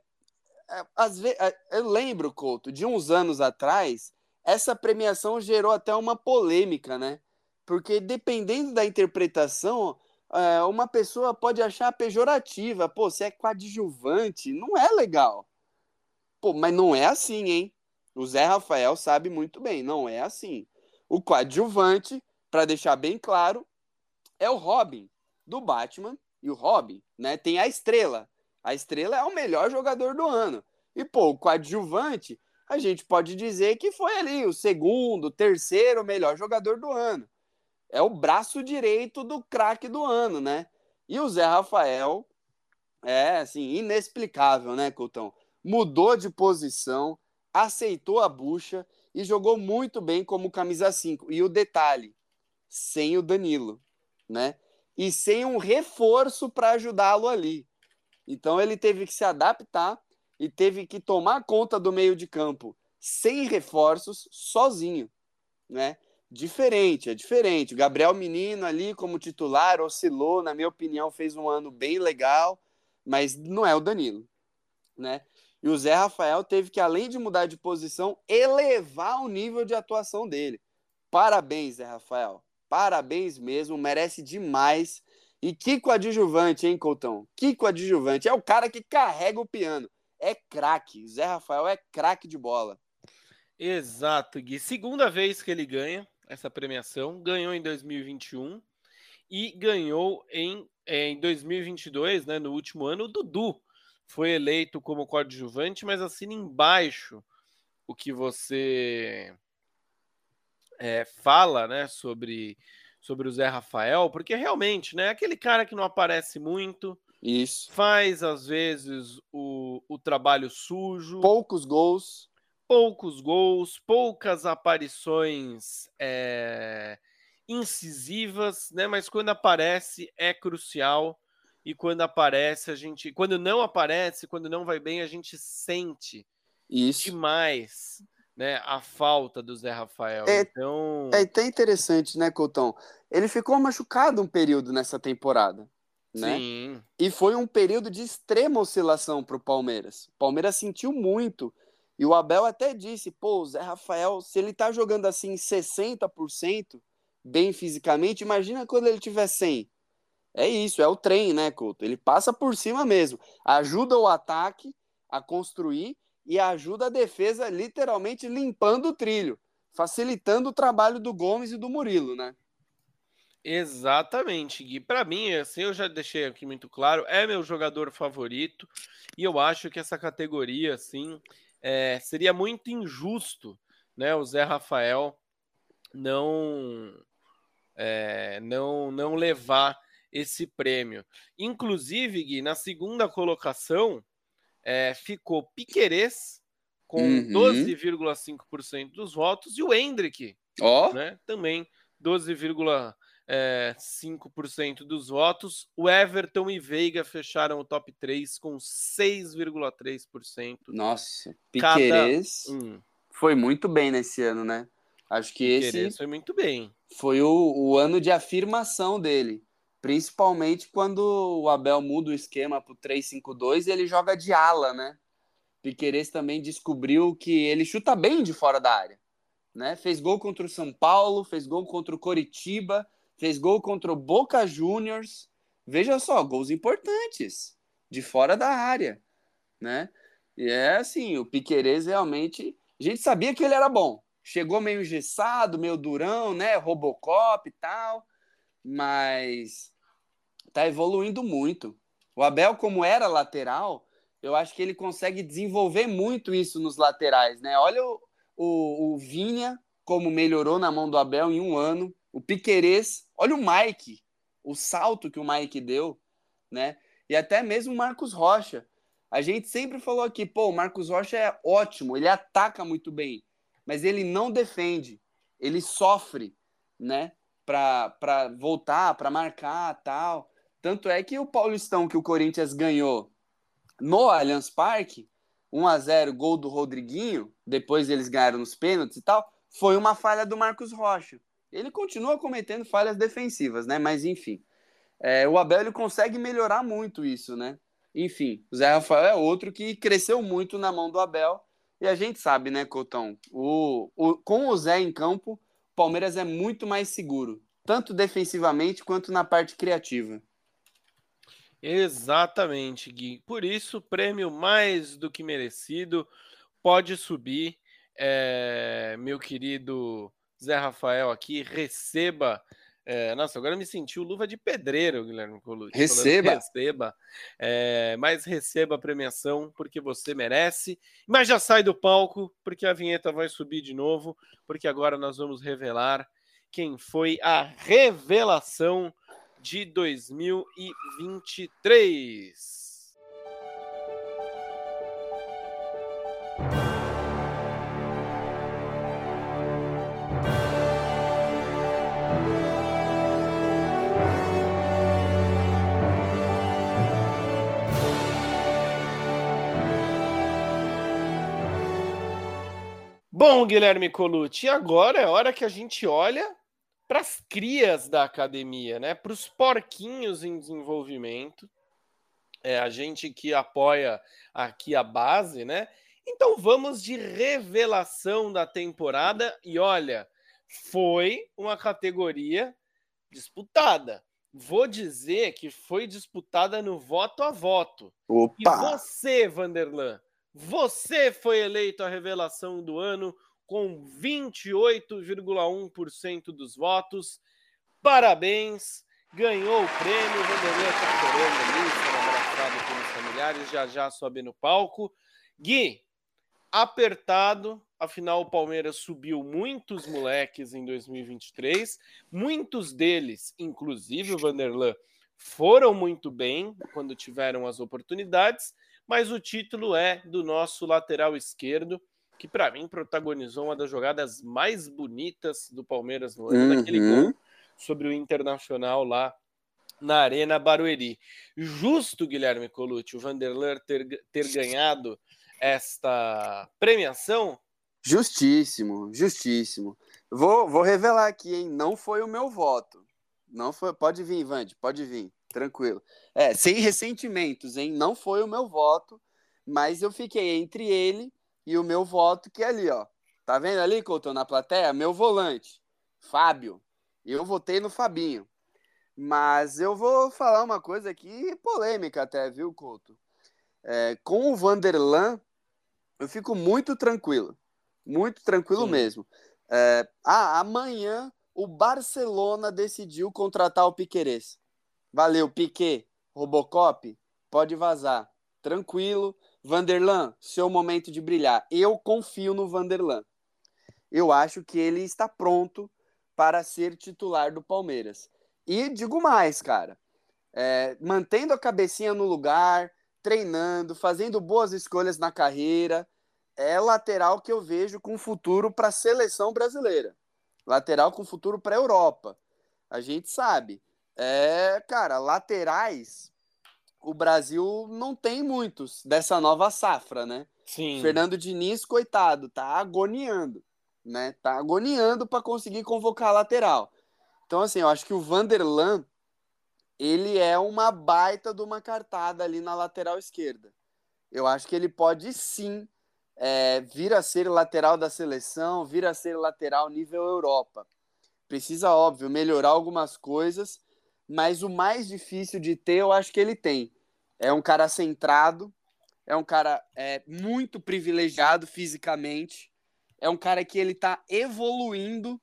é às vezes, é, eu lembro, Couto, de uns anos atrás, essa premiação gerou até uma polêmica, né? Porque dependendo da interpretação, é, uma pessoa pode achar pejorativa. Pô, você é coadjuvante. Não é legal. Pô, mas não é assim, hein? O Zé Rafael sabe muito bem, não é assim. O coadjuvante, para deixar bem claro, é o Robin do Batman. E o Robin, né, tem a estrela. A estrela é o melhor jogador do ano. E, pô, o coadjuvante, a gente pode dizer que foi ali o segundo, terceiro melhor jogador do ano é o braço direito do craque do ano, né? E o Zé Rafael é assim, inexplicável, né, Coutão? Mudou de posição, aceitou a bucha e jogou muito bem como camisa 5. E o detalhe, sem o Danilo, né? E sem um reforço para ajudá-lo ali. Então ele teve que se adaptar e teve que tomar conta do meio de campo sem reforços, sozinho, né? diferente, é diferente. O Gabriel Menino ali como titular oscilou, na minha opinião, fez um ano bem legal, mas não é o Danilo, né? E o Zé Rafael teve que, além de mudar de posição, elevar o nível de atuação dele. Parabéns, Zé Rafael. Parabéns mesmo, merece demais. E que coadjuvante, hein, Coutão? Que coadjuvante. É o cara que carrega o piano. É craque. Zé Rafael é craque de bola. Exato, Gui. Segunda vez que ele ganha essa premiação, ganhou em 2021 e ganhou em, é, em 2022, né, no último ano, o Dudu foi eleito como coadjuvante, mas assina embaixo o que você é, fala né, sobre, sobre o Zé Rafael, porque realmente né, é aquele cara que não aparece muito, Isso. faz às vezes o, o trabalho sujo. Poucos gols poucos gols, poucas aparições é, incisivas, né? Mas quando aparece é crucial e quando aparece a gente, quando não aparece, quando não vai bem, a gente sente Isso. demais, né? A falta do Zé Rafael. É, então é até interessante, né, Coutão? Ele ficou machucado um período nessa temporada. Né? Sim. E foi um período de extrema oscilação para o Palmeiras. O Palmeiras sentiu muito e o Abel até disse, pô, o Zé Rafael, se ele tá jogando assim 60% bem fisicamente, imagina quando ele tiver 100. É isso, é o trem, né, Couto? Ele passa por cima mesmo. Ajuda o ataque a construir e ajuda a defesa literalmente limpando o trilho, facilitando o trabalho do Gomes e do Murilo, né? Exatamente, Gui. Para mim, assim, eu já deixei aqui muito claro, é meu jogador favorito e eu acho que essa categoria, assim, é, seria muito injusto né, o Zé Rafael não, é, não, não levar esse prêmio. Inclusive, Gui, na segunda colocação é, ficou Piquerez com uhum. 12,5% dos votos e o Hendrick oh. né, também 12,5% é, 5% dos votos. O Everton e Veiga fecharam o top 3 com 6,3%. Nossa, Piqueires um. foi muito bem nesse ano, né? Acho que Piqueires esse foi muito bem. Foi o, o ano de afirmação dele. Principalmente quando o Abel muda o esquema para o 3-5-2 e ele joga de ala, né? Piqueires também descobriu que ele chuta bem de fora da área. Né? Fez gol contra o São Paulo, fez gol contra o Coritiba, fez gol contra o Boca Juniors. Veja só, gols importantes de fora da área, né? E é assim, o Piquerez realmente, a gente sabia que ele era bom. Chegou meio engessado, meio durão, né? Robocop e tal, mas tá evoluindo muito. O Abel, como era lateral, eu acho que ele consegue desenvolver muito isso nos laterais, né? Olha o, o, o Vinha, como melhorou na mão do Abel em um ano o Piquerez, olha o Mike, o salto que o Mike deu, né? E até mesmo o Marcos Rocha. A gente sempre falou aqui, pô, o Marcos Rocha é ótimo, ele ataca muito bem, mas ele não defende, ele sofre, né? Para voltar, para marcar tal. Tanto é que o Paulistão que o Corinthians ganhou no Allianz Parque, 1 a 0 gol do Rodriguinho, depois eles ganharam nos pênaltis e tal, foi uma falha do Marcos Rocha. Ele continua cometendo falhas defensivas, né? Mas enfim. É, o Abel ele consegue melhorar muito isso, né? Enfim, o Zé Rafael é outro que cresceu muito na mão do Abel. E a gente sabe, né, Cotão? O, o, com o Zé em campo, o Palmeiras é muito mais seguro, tanto defensivamente quanto na parte criativa. Exatamente, Gui. Por isso, prêmio mais do que merecido. Pode subir, é, meu querido Zé Rafael aqui, receba. É, nossa, agora me senti o luva de pedreiro, Guilherme Colucci. Receba. Receba. É, mas receba a premiação porque você merece. Mas já sai do palco porque a vinheta vai subir de novo, porque agora nós vamos revelar quem foi a revelação de 2023. Bom, Guilherme Colucci, agora é hora que a gente olha para as crias da academia, né? Para os porquinhos em desenvolvimento. É a gente que apoia aqui a base, né? Então vamos de revelação da temporada e olha, foi uma categoria disputada. Vou dizer que foi disputada no voto a voto. Opa! E você, Vanderlan, você foi eleito a revelação do ano com 28,1% dos votos. Parabéns! Ganhou o prêmio. Vanderlei está chorando ali, sendo abraçado pelos familiares. Já já sobe no palco. Gui, apertado. Afinal, o Palmeiras subiu muitos moleques em 2023. Muitos deles, inclusive o Vanderlan, foram muito bem quando tiveram as oportunidades mas o título é do nosso lateral esquerdo, que para mim protagonizou uma das jogadas mais bonitas do Palmeiras no ano, uhum. daquele gol sobre o Internacional lá na Arena Barueri. Justo, Guilherme Colucci, o Vanderler ter, ter ganhado esta premiação? Justíssimo, justíssimo. Vou, vou revelar aqui, hein? Não foi o meu voto. Não foi. Pode vir, Vande, pode vir tranquilo. É, sem ressentimentos, hein? Não foi o meu voto, mas eu fiquei entre ele e o meu voto, que é ali, ó. Tá vendo ali, Couto, na plateia? Meu volante, Fábio. Eu votei no Fabinho. Mas eu vou falar uma coisa aqui polêmica até, viu, Couto? É, com o Vanderlan, eu fico muito tranquilo. Muito tranquilo Sim. mesmo. É, ah, amanhã o Barcelona decidiu contratar o Piquerez. Valeu, Piquet. Robocop, pode vazar. Tranquilo. Vanderlan, seu momento de brilhar. Eu confio no Vanderlan. Eu acho que ele está pronto para ser titular do Palmeiras. E digo mais, cara. É, mantendo a cabecinha no lugar, treinando, fazendo boas escolhas na carreira, é lateral que eu vejo com futuro para a seleção brasileira. Lateral com futuro para a Europa. A gente sabe. É, cara, laterais, o Brasil não tem muitos dessa nova safra, né? Sim. Fernando Diniz, coitado, tá agoniando, né? Tá agoniando para conseguir convocar a lateral. Então, assim, eu acho que o Vanderlan, ele é uma baita de uma cartada ali na lateral esquerda. Eu acho que ele pode sim é, vir a ser lateral da seleção, vir a ser lateral nível Europa. Precisa, óbvio, melhorar algumas coisas, mas o mais difícil de ter, eu acho que ele tem. É um cara centrado, é um cara é, muito privilegiado fisicamente, é um cara que ele está evoluindo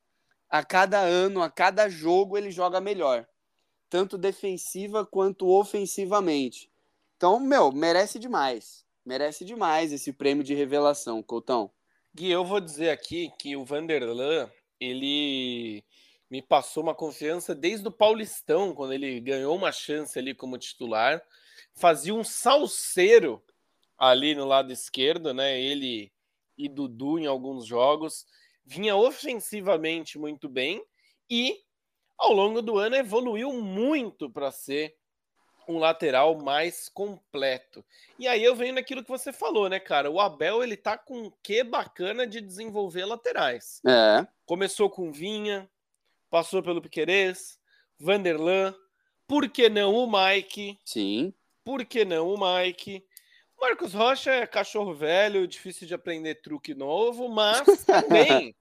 a cada ano, a cada jogo ele joga melhor, tanto defensiva quanto ofensivamente. Então, meu, merece demais merece demais esse prêmio de revelação, Coutão. Gui, eu vou dizer aqui que o Vanderlan, ele me passou uma confiança desde o Paulistão, quando ele ganhou uma chance ali como titular, fazia um salseiro ali no lado esquerdo, né? Ele e Dudu em alguns jogos, vinha ofensivamente muito bem e ao longo do ano evoluiu muito para ser um lateral mais completo. E aí eu venho naquilo que você falou, né, cara? O Abel, ele tá com um quê bacana de desenvolver laterais. É. Começou com Vinha, passou pelo Piquerez, Vanderlan, por que não o Mike? Sim. Por que não o Mike? Marcos Rocha é cachorro velho, difícil de aprender truque novo, mas também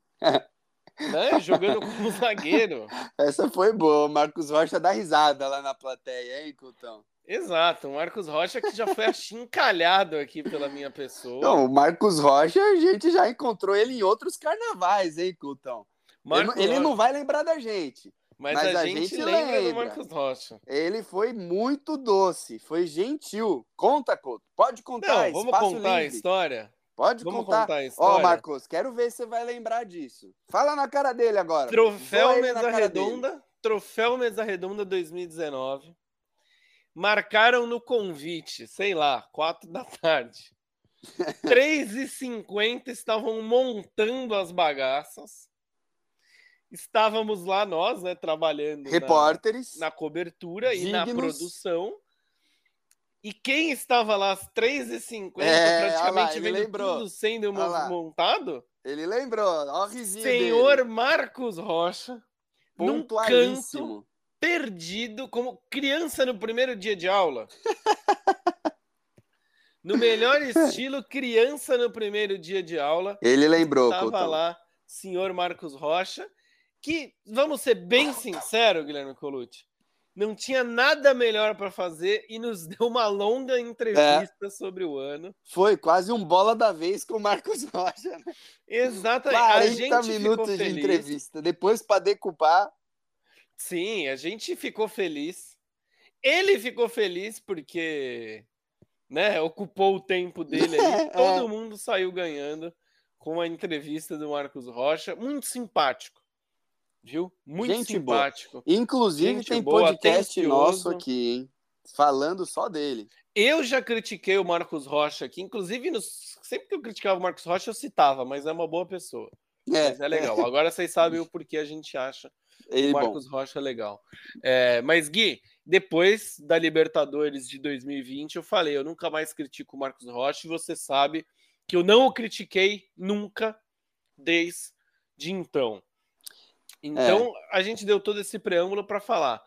né? Jogando como zagueiro. Essa foi boa. O Marcos Rocha dá risada lá na plateia, hein, Cultão? Exato, o Marcos Rocha que já foi achincalhado aqui pela minha pessoa. Não, o Marcos Rocha, a gente já encontrou ele em outros carnavais, hein, Cultão? Marcos ele, ele não vai lembrar da gente. Mas, mas a, a, gente, gente lembra, lembra do Marcos Rocha. Ele foi muito doce, foi gentil. Conta, Couto. Pode contar. Não, vamos contar livre. a história? Pode Vamos contar. contar Ó, oh, Marcos, quero ver se você vai lembrar disso. Fala na cara dele agora. Troféu Mesa Redonda, dele. Troféu Mesa Redonda 2019. Marcaram no convite, sei lá, quatro da tarde. 3h50 estavam montando as bagaças. Estávamos lá, nós, né, trabalhando Repórteres, na, na cobertura dignos. e na produção. E quem estava lá às 3h50, é, praticamente lá, vendo lembrou. tudo sendo montado? Ele lembrou, ó Senhor dele. Marcos Rocha, num canto, perdido, como criança no primeiro dia de aula. no melhor estilo, criança no primeiro dia de aula. Ele lembrou, Estava lá, senhor Marcos Rocha, que, vamos ser bem sinceros, Guilherme Colucci, não tinha nada melhor para fazer e nos deu uma longa entrevista é. sobre o ano. Foi quase um bola da vez com o Marcos Rocha. Né? Exatamente. 40 a gente minutos de entrevista. Depois para decupar. Sim, a gente ficou feliz. Ele ficou feliz porque né, ocupou o tempo dele ali. É. Todo mundo saiu ganhando com a entrevista do Marcos Rocha. Muito simpático viu? Muito Gente simpático. Boa. Inclusive Gente tem boa, podcast nosso aqui, hein? Falando só dele. Eu já critiquei o Marcos Rocha aqui, inclusive nos... sempre que eu criticava o Marcos Rocha eu citava, mas é uma boa pessoa. É, mas é legal. Agora vocês sabem o porquê a gente acha Ele o Marcos bom. Rocha legal. É, mas Gui, depois da Libertadores de 2020, eu falei, eu nunca mais critico o Marcos Rocha e você sabe que eu não o critiquei nunca desde então. Então, é. a gente deu todo esse preâmbulo para falar.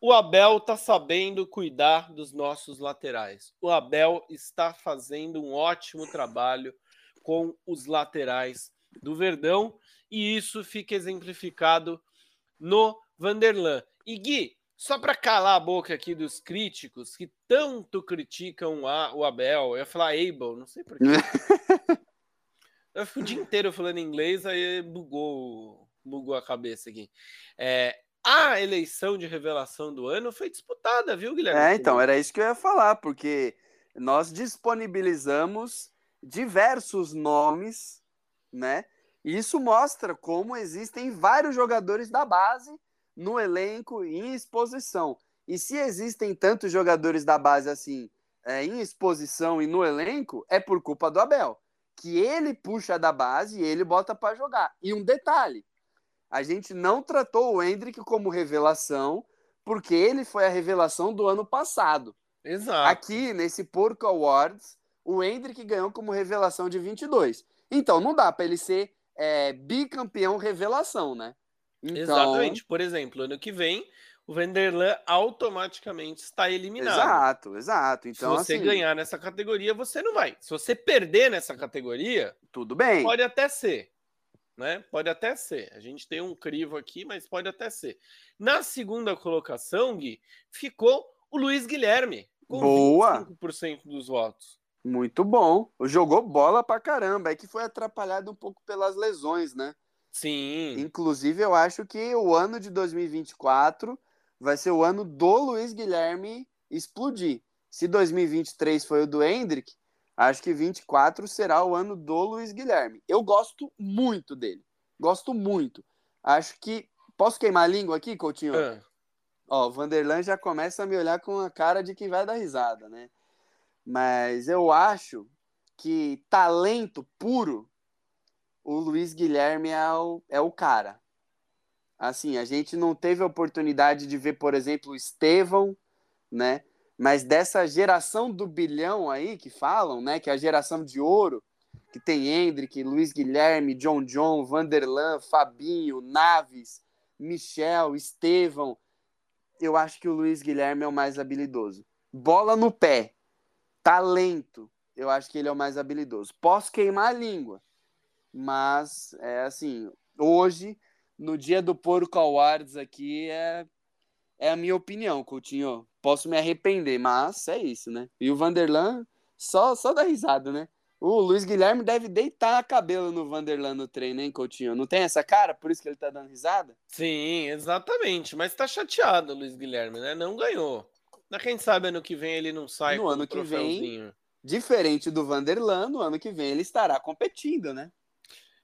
O Abel está sabendo cuidar dos nossos laterais. O Abel está fazendo um ótimo trabalho com os laterais do Verdão e isso fica exemplificado no Vanderlan. E Gui, só para calar a boca aqui dos críticos que tanto criticam a, o Abel, eu ia falar Abel, não sei porquê. eu fico o dia inteiro falando inglês, aí bugou bugou a cabeça aqui. É, a eleição de revelação do ano foi disputada, viu, Guilherme? É, então, era isso que eu ia falar, porque nós disponibilizamos diversos nomes, né? E isso mostra como existem vários jogadores da base no elenco em exposição. E se existem tantos jogadores da base assim é, em exposição e no elenco, é por culpa do Abel, que ele puxa da base e ele bota para jogar. E um detalhe, a gente não tratou o Hendrick como revelação, porque ele foi a revelação do ano passado. Exato. Aqui, nesse Porco Awards, o Hendrick ganhou como revelação de 22. Então, não dá para ele ser é, bicampeão revelação, né? Então... Exatamente. Por exemplo, ano que vem, o Vanderlan automaticamente está eliminado. Exato, exato. Então, Se você assim, ganhar nessa categoria, você não vai. Se você perder nessa categoria, tudo bem. pode até ser. Né? Pode até ser. A gente tem um crivo aqui, mas pode até ser. Na segunda colocação, Gui, ficou o Luiz Guilherme, com Boa. 25% dos votos. Muito bom. Jogou bola pra caramba. É que foi atrapalhado um pouco pelas lesões, né? Sim. Inclusive, eu acho que o ano de 2024 vai ser o ano do Luiz Guilherme explodir. Se 2023 foi o do Hendrick, acho que 24 será o ano do Luiz Guilherme. Eu gosto muito dele. Gosto muito. Acho que. Posso queimar a língua aqui, Coutinho? Ah, Ó, o Vanderlan já começa a me olhar com a cara de quem vai dar risada, né? Mas eu acho que talento puro, o Luiz Guilherme é o, é o cara. Assim, a gente não teve a oportunidade de ver, por exemplo, o Estevão, né? Mas dessa geração do bilhão aí que falam, né? Que é a geração de ouro, que tem Hendrick, Luiz Guilherme, John John, Vanderlan, Fabinho, Naves, Michel, Estevão. Eu acho que o Luiz Guilherme é o mais habilidoso. Bola no pé, talento, eu acho que ele é o mais habilidoso. Posso queimar a língua, mas é assim, hoje, no dia do Porco Awards aqui, é, é a minha opinião, Coutinho. Posso me arrepender, mas é isso, né? E o Vanderlan só, só dá risada, né? O Luiz Guilherme deve deitar a cabelo no Vanderlan no treino, hein, Coutinho? Não tem essa cara? Por isso que ele tá dando risada? sim, exatamente. Mas tá chateado, o Luiz Guilherme, né? Não ganhou. Mas quem sabe ano que vem ele não sai No com ano um que vem. Diferente do Vanderlan, no ano que vem ele estará competindo, né?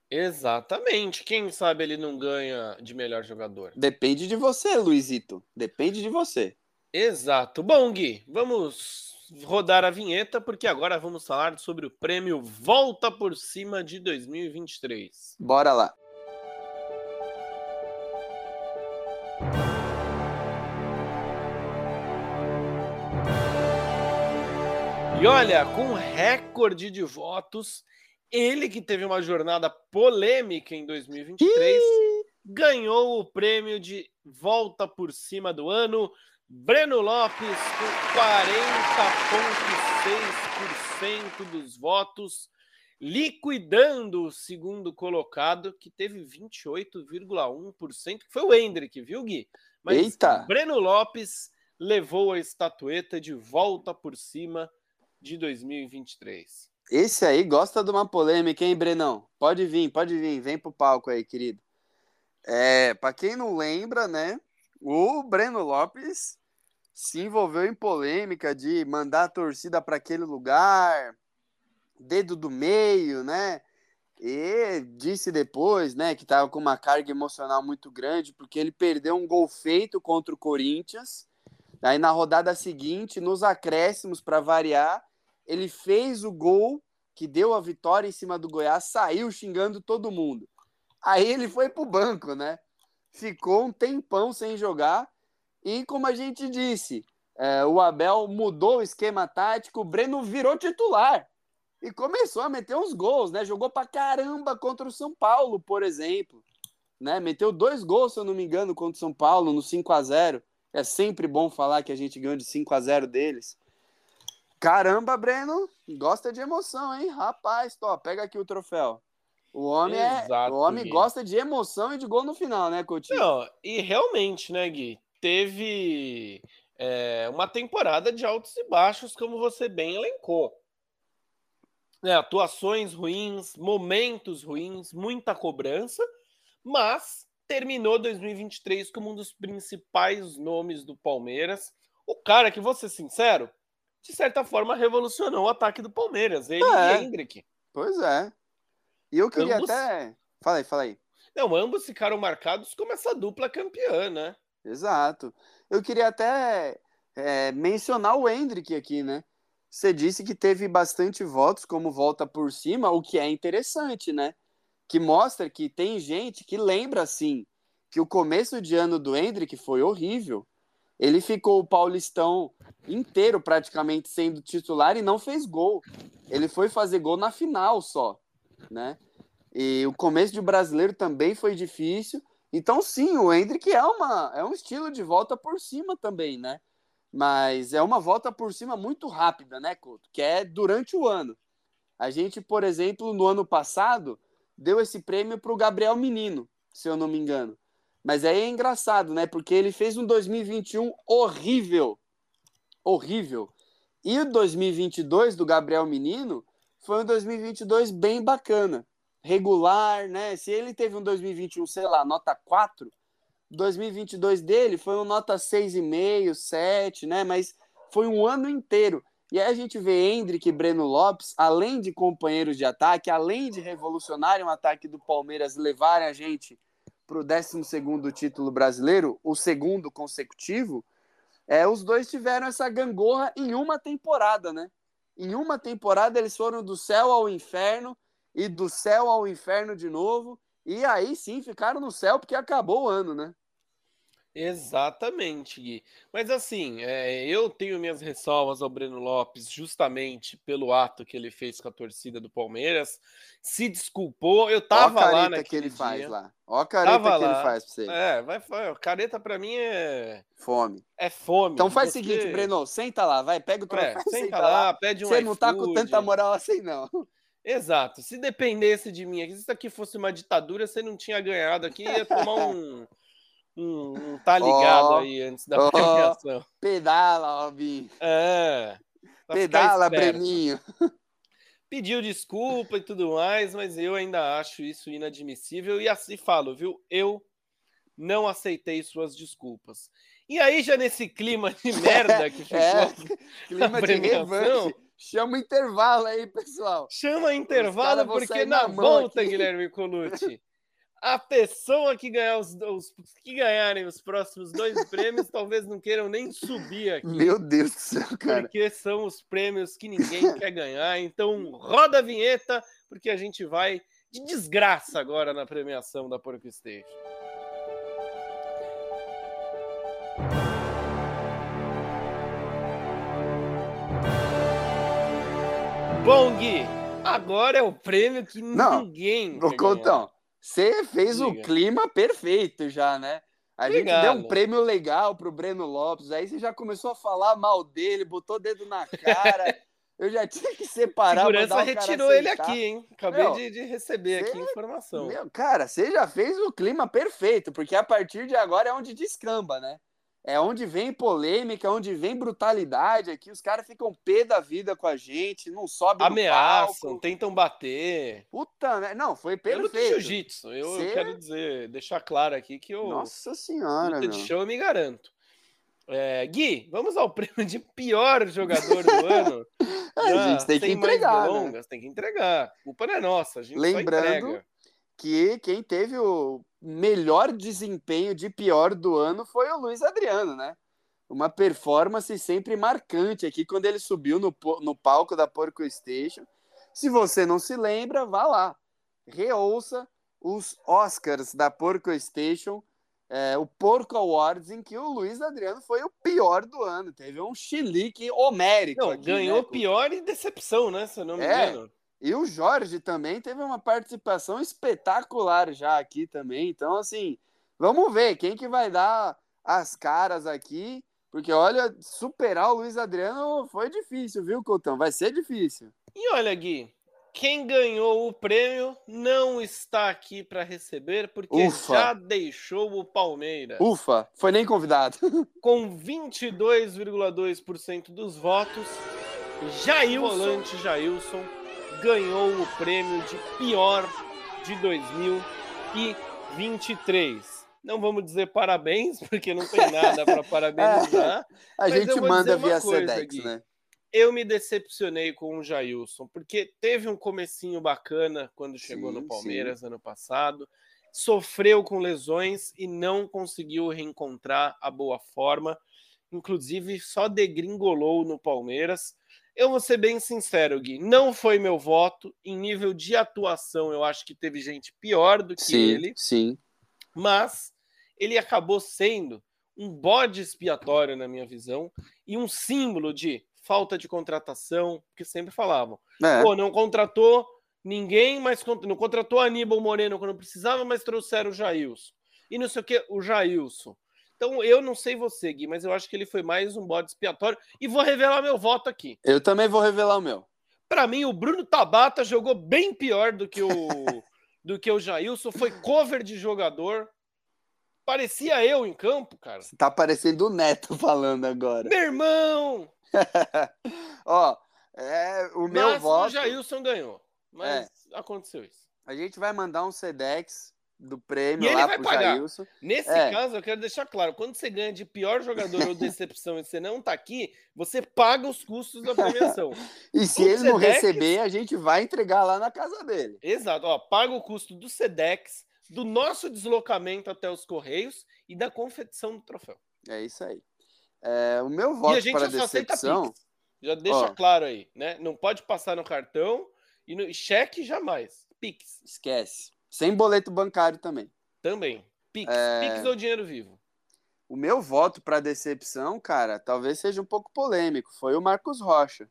Exatamente. Quem sabe ele não ganha de melhor jogador. Depende de você, Luizito. Depende de você. Exato. Bom, Gui, vamos rodar a vinheta, porque agora vamos falar sobre o prêmio Volta por Cima de 2023. Bora lá. E olha, com recorde de votos, ele que teve uma jornada polêmica em 2023, ganhou o prêmio de Volta por Cima do Ano. Breno Lopes com 40,6% dos votos, liquidando o segundo colocado, que teve 28,1%, que foi o Hendrick, viu, Gui? Mas Eita! Breno Lopes levou a estatueta de volta por cima de 2023. Esse aí gosta de uma polêmica, hein, Brenão? Pode vir, pode vir, vem pro palco aí, querido. É, para quem não lembra, né? O Breno Lopes se envolveu em polêmica de mandar a torcida para aquele lugar, dedo do meio, né? E disse depois, né, que estava com uma carga emocional muito grande, porque ele perdeu um gol feito contra o Corinthians. Aí na rodada seguinte, nos acréscimos para variar, ele fez o gol que deu a vitória em cima do Goiás, saiu xingando todo mundo. Aí ele foi pro banco, né? Ficou um tempão sem jogar. E como a gente disse, é, o Abel mudou o esquema tático, o Breno virou titular. E começou a meter uns gols, né? Jogou pra caramba contra o São Paulo, por exemplo. Né? Meteu dois gols, se eu não me engano, contra o São Paulo, no 5 a 0 É sempre bom falar que a gente ganhou de 5 a 0 deles. Caramba, Breno, gosta de emoção, hein? Rapaz, tô, pega aqui o troféu. O homem, é, o homem Gui. gosta de emoção e de gol no final, né, Coutinho? Não, e realmente, né, Gui? Teve é, uma temporada de altos e baixos, como você bem elencou. Né, atuações ruins, momentos ruins, muita cobrança, mas terminou 2023 como um dos principais nomes do Palmeiras. O cara que, vou ser sincero, de certa forma, revolucionou o ataque do Palmeiras. Ele É. e Hendrick. Pois é. E eu queria Ambos- até. Fala aí, fala aí. Não, ambos ficaram marcados como essa dupla campeã, né? Exato. Eu queria até é, mencionar o Hendrick aqui, né? Você disse que teve bastante votos como volta por cima, o que é interessante, né? Que mostra que tem gente que lembra, assim, que o começo de ano do Hendrick foi horrível. Ele ficou o Paulistão inteiro praticamente sendo titular e não fez gol. Ele foi fazer gol na final só, né? E o começo de brasileiro também foi difícil. Então, sim, o Hendrick é, uma, é um estilo de volta por cima também, né? Mas é uma volta por cima muito rápida, né, Couto? Que é durante o ano. A gente, por exemplo, no ano passado, deu esse prêmio para o Gabriel Menino, se eu não me engano. Mas aí é engraçado, né? Porque ele fez um 2021 horrível. Horrível. E o 2022 do Gabriel Menino foi um 2022 bem bacana. Regular, né? Se ele teve um 2021, sei lá, nota 4, 2022 dele foi um nota 6,5, 7, né? Mas foi um ano inteiro. E aí a gente vê Hendrick e Breno Lopes, além de companheiros de ataque, além de revolucionarem o ataque do Palmeiras levarem a gente para o 12 título brasileiro, o segundo consecutivo, é, os dois tiveram essa gangorra em uma temporada, né? Em uma temporada eles foram do céu ao inferno e do céu ao inferno de novo. E aí sim ficaram no céu porque acabou o ano, né? Exatamente, Gui. Mas assim, é, eu tenho minhas ressalvas ao Breno Lopes justamente pelo ato que ele fez com a torcida do Palmeiras. Se desculpou, eu Ó a tava lá naquele que ele dia. faz lá. Ó a careta Tava que ele lá. faz pra você. É, vai, vai, careta pra mim é, Fome. é fome. Então faz o Você- seguinte, Breno, senta lá, vai, pega o É, troféu, senta lá, pede um Você não tá com tanta moral assim, não. Exato. Se dependesse de mim, aqui, se isso aqui fosse uma ditadura, você não tinha ganhado aqui, ia tomar um. Um, um tá ligado Ó, aí antes da ó. premiação. Pedala, Robinho. É. Pedala. Breninho. Pediu desculpa e tudo mais, mas eu ainda acho isso inadmissível. E assim falo, viu? Eu não aceitei suas desculpas. E aí, já nesse clima de merda que ficou, É, clima de revanche. Chama o intervalo aí, pessoal. chama intervalo porque na na volta, aqui. Guilherme Colucci, a pessoa que ganhar os, os que ganharem os próximos dois prêmios talvez não queiram nem subir aqui. Meu Deus do céu, cara. porque são os prêmios que ninguém quer ganhar. Então, roda a vinheta, porque a gente vai de desgraça agora na premiação da Porco Station. Bom, Gui, agora é o prêmio que Não, ninguém ganhar. Contão, você fez o clima perfeito já, né? A gente Obrigado. deu um prêmio legal pro Breno Lopes, aí você já começou a falar mal dele, botou o dedo na cara. Eu já tinha que separar. Segurança retirou ele aqui, hein? Acabei Meu, de, de receber aqui cê- informação. Meu, cara, você já fez o clima perfeito, porque a partir de agora é onde descamba, né? É onde vem polêmica, é onde vem brutalidade aqui. Os caras ficam pé da vida com a gente, não sobe Ameaçam, tentam bater. Puta, né? Não, foi Eu luto perfeito. jiu-jitsu. Eu, eu Cê- quero dizer, deixar claro aqui que eu Nossa senhora, luta de meu. chão eu me garanto. É, Gui, vamos ao prêmio de pior jogador do ano. A gente tem que entregar, né? delongas, tem que entregar. A culpa não é nossa, a gente Lembrando que quem teve o melhor desempenho de pior do ano foi o Luiz Adriano, né? Uma performance sempre marcante aqui quando ele subiu no, no palco da Porco Station. Se você não se lembra, vá lá. Reouça os Oscars da Porco Station, é, o Porco Awards, em que o Luiz Adriano foi o pior do ano. Teve um chilique homérico. Não, aqui, ganhou né, pior e decepção, né? Se eu não me É. E o Jorge também teve uma participação espetacular já aqui também. Então, assim, vamos ver quem que vai dar as caras aqui. Porque, olha, superar o Luiz Adriano foi difícil, viu, Coutão? Vai ser difícil. E olha, Gui, quem ganhou o prêmio não está aqui para receber porque Ufa. já deixou o Palmeiras. Ufa, foi nem convidado. Com 22,2% dos votos, Jailson, volante Jailson ganhou o prêmio de pior de 2023. Não vamos dizer parabéns, porque não tem nada para parabenizar. A gente manda via Sedex, né? eu me decepcionei com o Jailson, porque teve um comecinho bacana quando chegou Sim, no Palmeiras ano passado, sofreu com lesões e não conseguiu reencontrar a boa forma, inclusive só degringolou no Palmeiras. Eu vou ser bem sincero, Gui, não foi meu voto. Em nível de atuação, eu acho que teve gente pior do que Sim, ele, sim. mas ele acabou sendo um bode expiatório, na minha visão, e um símbolo de falta de contratação, que sempre falavam. É, Pô, não contratou ninguém, mas não contratou Aníbal Moreno quando precisava, mas trouxeram o Jailson. E não sei o que, o Jailson. Então, eu não sei você, Gui, mas eu acho que ele foi mais um bode expiatório. E vou revelar meu voto aqui. eu também vou revelar o meu. Para mim, o Bruno Tabata jogou bem pior do que o, do que o Jailson. Foi cover de jogador. Parecia eu em campo, cara. Tá parecendo o Neto falando agora. Meu irmão! Ó, é, o meu Mas voto. o Jailson ganhou. Mas É. aconteceu isso. A gente vai mandar um Sedex do prêmio E ele lá vai pro pagar. Jailson. Nesse É. caso, eu quero deixar claro: quando você ganha de pior jogador ou decepção e você não tá aqui, você paga os custos da premiação. E se ele não receber, a gente vai entregar lá na casa dele. Exato, ó, paga o custo do Sedex, do nosso deslocamento até os Correios e da confecção do troféu. É isso aí. É, o meu e a voto gente para aceita decepção. Pix. Já deixa Ó. claro aí, né? Não pode passar no cartão e no e cheque jamais. Pix Esquece. Sem boleto bancário também. também. Pix, É. Pix ou dinheiro vivo. O meu voto para decepção, cara, talvez seja um pouco polêmico. Foi o Marcos Rocha.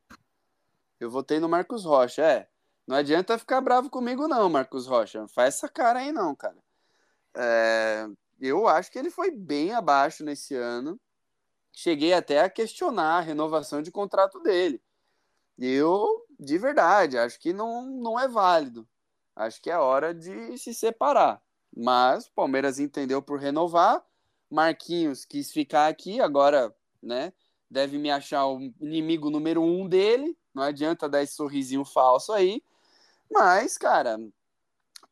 Eu votei no Marcos Rocha. É, não adianta ficar bravo comigo, não, Marcos Rocha. Não faz essa cara aí, não, cara. É, eu acho que ele foi bem abaixo nesse ano. Cheguei até a questionar a renovação de contrato dele. Eu, de verdade, acho que não, não é válido. Acho que é hora de se separar. Mas o Palmeiras entendeu por renovar. Marquinhos quis ficar aqui, agora, né? Deve me achar o inimigo número um dele. Não adianta dar esse sorrisinho falso aí. Mas, cara,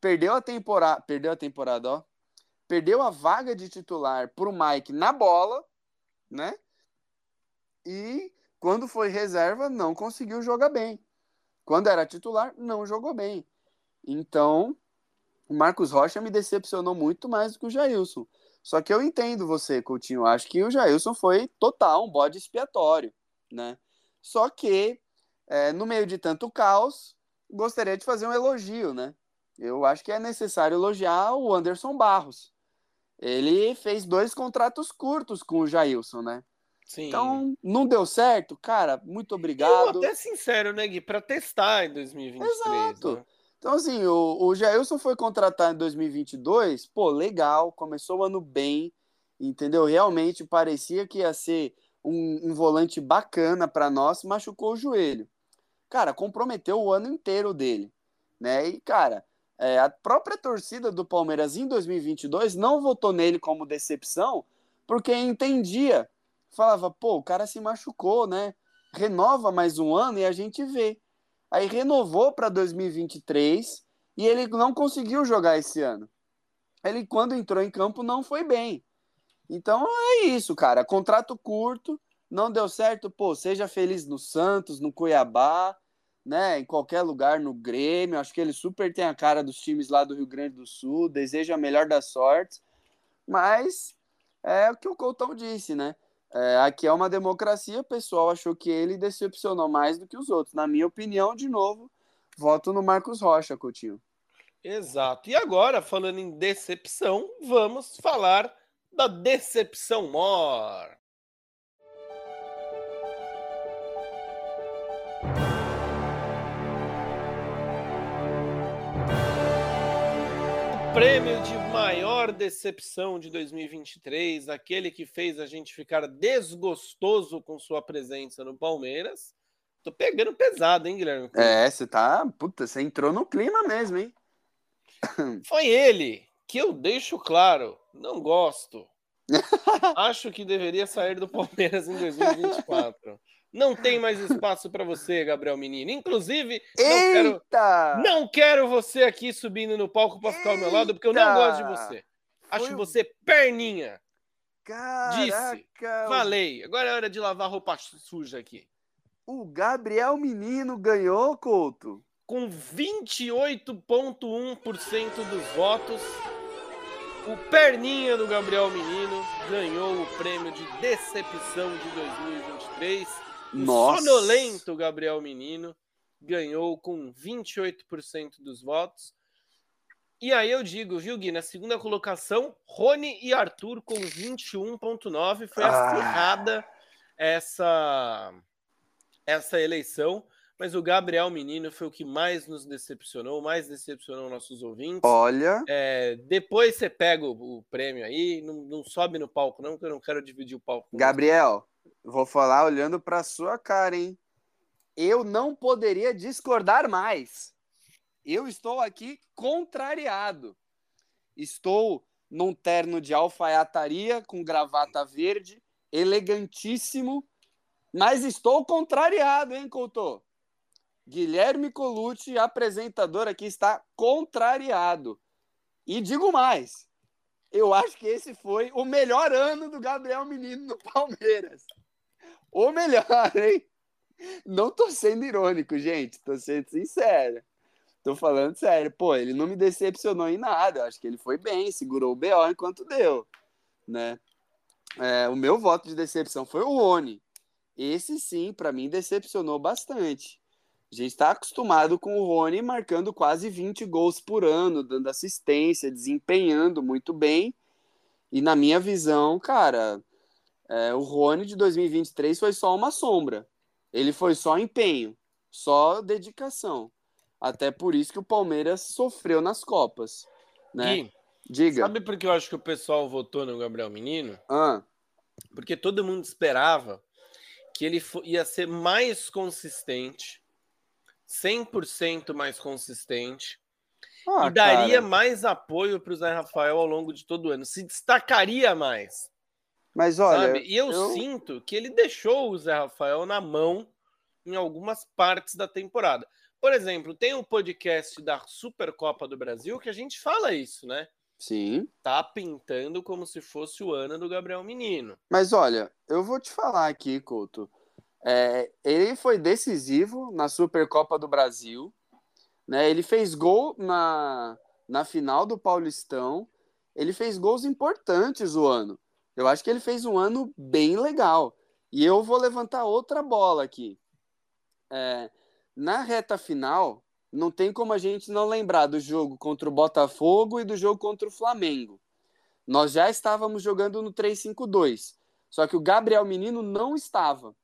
perdeu a temporada. Perdeu a temporada, ó. Perdeu a vaga de titular pro Mike na bola, né? E quando foi reserva, não conseguiu jogar bem. Quando era titular, não jogou bem. Então, o Marcos Rocha me decepcionou muito mais do que o Jailson. Só que eu entendo você, Coutinho. Acho que o Jailson foi total um bode expiatório, né? Só que, é, no meio de tanto caos, gostaria de fazer um elogio, né? Eu acho que é necessário elogiar o Anderson Barros. Ele fez dois contratos curtos com o Jailson, né? Sim. Então, não deu certo, cara. Muito eu obrigado. vou até sincero, né, Gui? Pra testar em 2023. Exato. né? Então, assim, o, o Jailson foi contratado em 2022, pô, legal, começou o ano bem, entendeu? Realmente parecia que ia ser um, um volante bacana para nós, machucou o joelho. Cara, comprometeu o ano inteiro dele, né? E, cara, é, a própria torcida do Palmeiras em 2022 não votou nele como decepção, porque entendia, falava, pô, o cara se machucou, né? Renova mais um ano e a gente vê. Aí renovou para 2023 e ele não conseguiu jogar esse ano. Ele, quando entrou em campo, não foi bem. Então é isso, cara. Contrato curto, não deu certo, pô, seja feliz no Santos, no Cuiabá, né? Em qualquer lugar, no Grêmio. Acho que ele super tem a cara dos times lá do Rio Grande do Sul, deseja a melhor das sortes. Mas é o que o Coutão disse, né? É, aqui é uma democracia, o pessoal achou que ele decepcionou mais do que os outros. Na minha opinião, de novo, voto no Marcos Rocha, Coutinho. Exato. E agora, falando em decepção, vamos falar da decepção mor. Prêmio de maior decepção de 2023, aquele que fez a gente ficar desgostoso com sua presença no Palmeiras. Tô pegando pesado, hein, Guilherme? É, você tá. Puta, você entrou no clima mesmo, hein? Foi ele que eu deixo claro, não gosto. Acho que deveria sair do Palmeiras em 2024. Não tem mais espaço para você, Gabriel Menino. Inclusive, não quero, Eita! não quero você aqui subindo no palco para ficar ao meu lado, porque eu não gosto de você. Acho Foi você perninha. Caraca! Falei. Agora é hora de lavar roupa suja aqui. O Gabriel Menino ganhou, Couto. Com 28,1% dos votos, o perninha do Gabriel Menino ganhou o prêmio de decepção de 2023. Nossa. O sonolento Gabriel Menino ganhou com 28% dos votos. E aí eu digo, viu, Gui, na segunda colocação, Rony e Arthur com 21,9%. Foi Ah. acirrada essa, essa eleição. Mas o Gabriel Menino foi o que mais nos decepcionou, mais decepcionou nossos ouvintes. Olha, É, depois você pega o, o prêmio aí, não, não sobe no palco, não, que eu não quero dividir o palco. Gabriel, vou falar olhando pra sua cara, hein? Eu não poderia discordar mais. Eu estou aqui contrariado. Estou num terno de alfaiataria com gravata verde, elegantíssimo, mas estou contrariado, hein, Couto? Guilherme Colucci, apresentador aqui, está contrariado. E digo mais, eu acho que esse foi o melhor ano do Gabriel Menino no Palmeiras. O melhor, hein? Não tô sendo irônico, gente. Tô sendo sincero. Tô falando sério. Pô, ele não me decepcionou em nada. Eu acho que ele foi bem, segurou o BO enquanto deu, né? É, o meu voto de decepção foi o Oni. Esse sim, para mim, decepcionou bastante. A gente está acostumado com o Rony marcando quase 20 gols por ano, dando assistência, desempenhando muito bem. E na minha visão, cara, é, o Rony de 2023 foi só uma sombra. Ele foi só empenho, só dedicação. Até por isso que o Palmeiras sofreu nas Copas. Né? Gui, Diga. sabe por que eu acho que o pessoal votou no Gabriel Menino? Ah, Porque todo mundo esperava que ele ia ser mais consistente, 100% mais consistente, ah, e daria cara, mais apoio para o Zé Rafael ao longo de todo o ano, se destacaria mais. Mas olha, sabe? E eu, eu- sinto que ele deixou o Zé Rafael na mão em algumas partes da temporada. Por exemplo, tem um podcast da Supercopa do Brasil que a gente fala isso, né? sim. Tá pintando como se fosse o ano do Gabriel Menino. Mas olha, eu vou te falar aqui, Couto. É, ele foi decisivo na Supercopa do Brasil. Né? Ele fez gol na, na final do Paulistão. Ele fez gols importantes o ano. Eu acho que ele fez um ano bem legal. E eu vou levantar outra bola aqui. É, na reta final, não tem como a gente não lembrar do jogo contra o Botafogo e do jogo contra o Flamengo. Nós já estávamos jogando no 3-5-2. Só que o Gabriel Menino não estava.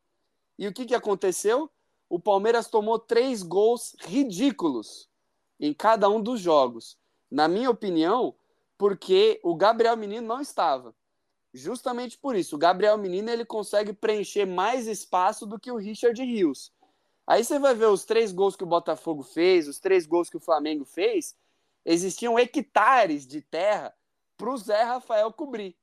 E o que, que aconteceu? O Palmeiras tomou três gols ridículos em cada um dos jogos. Na minha opinião, porque o Gabriel Menino não estava. Justamente por isso, o Gabriel Menino ele consegue preencher mais espaço do que o Richard Rios. Aí você vai ver os três gols que o Botafogo fez, os três gols que o Flamengo fez, existiam hectares de terra para o Zé Rafael cobrir.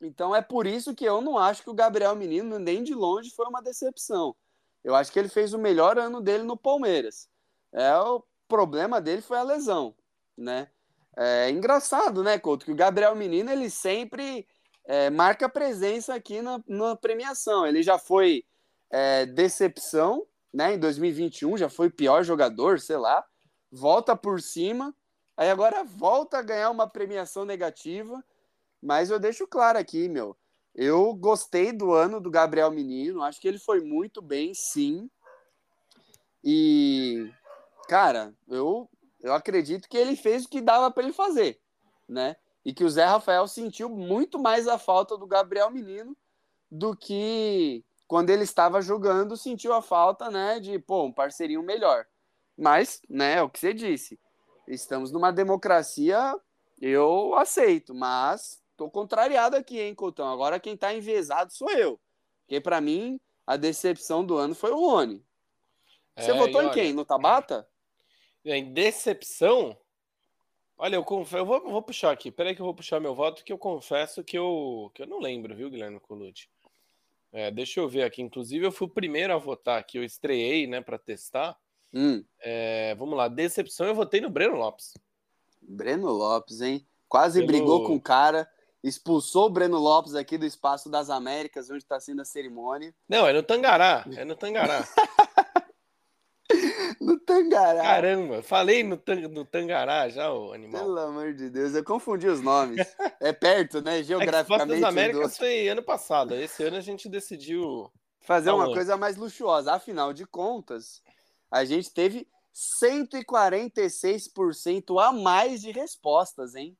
Então é por isso que eu não acho que o Gabriel Menino, nem de longe, foi uma decepção. Eu acho que ele fez o melhor ano dele no Palmeiras. É, o problema dele foi a lesão, né? É engraçado, né, Couto, que o Gabriel Menino, ele sempre é, marca presença aqui na, na premiação. Ele já foi é, decepção, né, em 2021, já foi pior jogador, sei lá, volta por cima, aí agora volta a ganhar uma premiação negativa, mas eu deixo claro aqui, meu, eu gostei do ano do Gabriel Menino, acho que ele foi muito bem, sim, e, cara, eu, eu acredito que ele fez o que dava para ele fazer, né, e que o Zé Rafael sentiu muito mais a falta do Gabriel Menino do que quando ele estava jogando, sentiu a falta, né, de, pô, um parceirinho melhor. Mas, né, é o que você disse. Estamos numa democracia, eu aceito, mas tô contrariado aqui, hein, Coutão. Agora quem tá envezado sou eu. Porque para mim, a decepção do ano foi o Rony. Você É, votou em olha, quem? No Tabata? Em decepção, olha, eu, conf... eu vou, vou puxar aqui. Peraí que eu vou puxar meu voto, que eu confesso que eu, que eu não lembro, viu, Guilherme Colucci? É, deixa eu ver aqui. Inclusive, eu fui o primeiro a votar aqui. Eu estreiei, né, para testar. Hum, É, vamos lá. Decepção, eu votei no Breno Lopes. Breno Lopes, hein? Quase Pelo- brigou com o cara expulsou o Breno Lopes aqui do Espaço das Américas, onde está sendo a cerimônia. Não, é no Tangará. É no Tangará. no Tangará. Caramba, falei no, tang, no Tangará já, o animal. Pelo amor de Deus, eu confundi os nomes. é perto, né? Geograficamente. É das Américas foi ano passado. Esse ano a gente decidiu. Fazer uma coisa mais luxuosa. Afinal de contas, a gente teve 146% a mais de respostas, hein?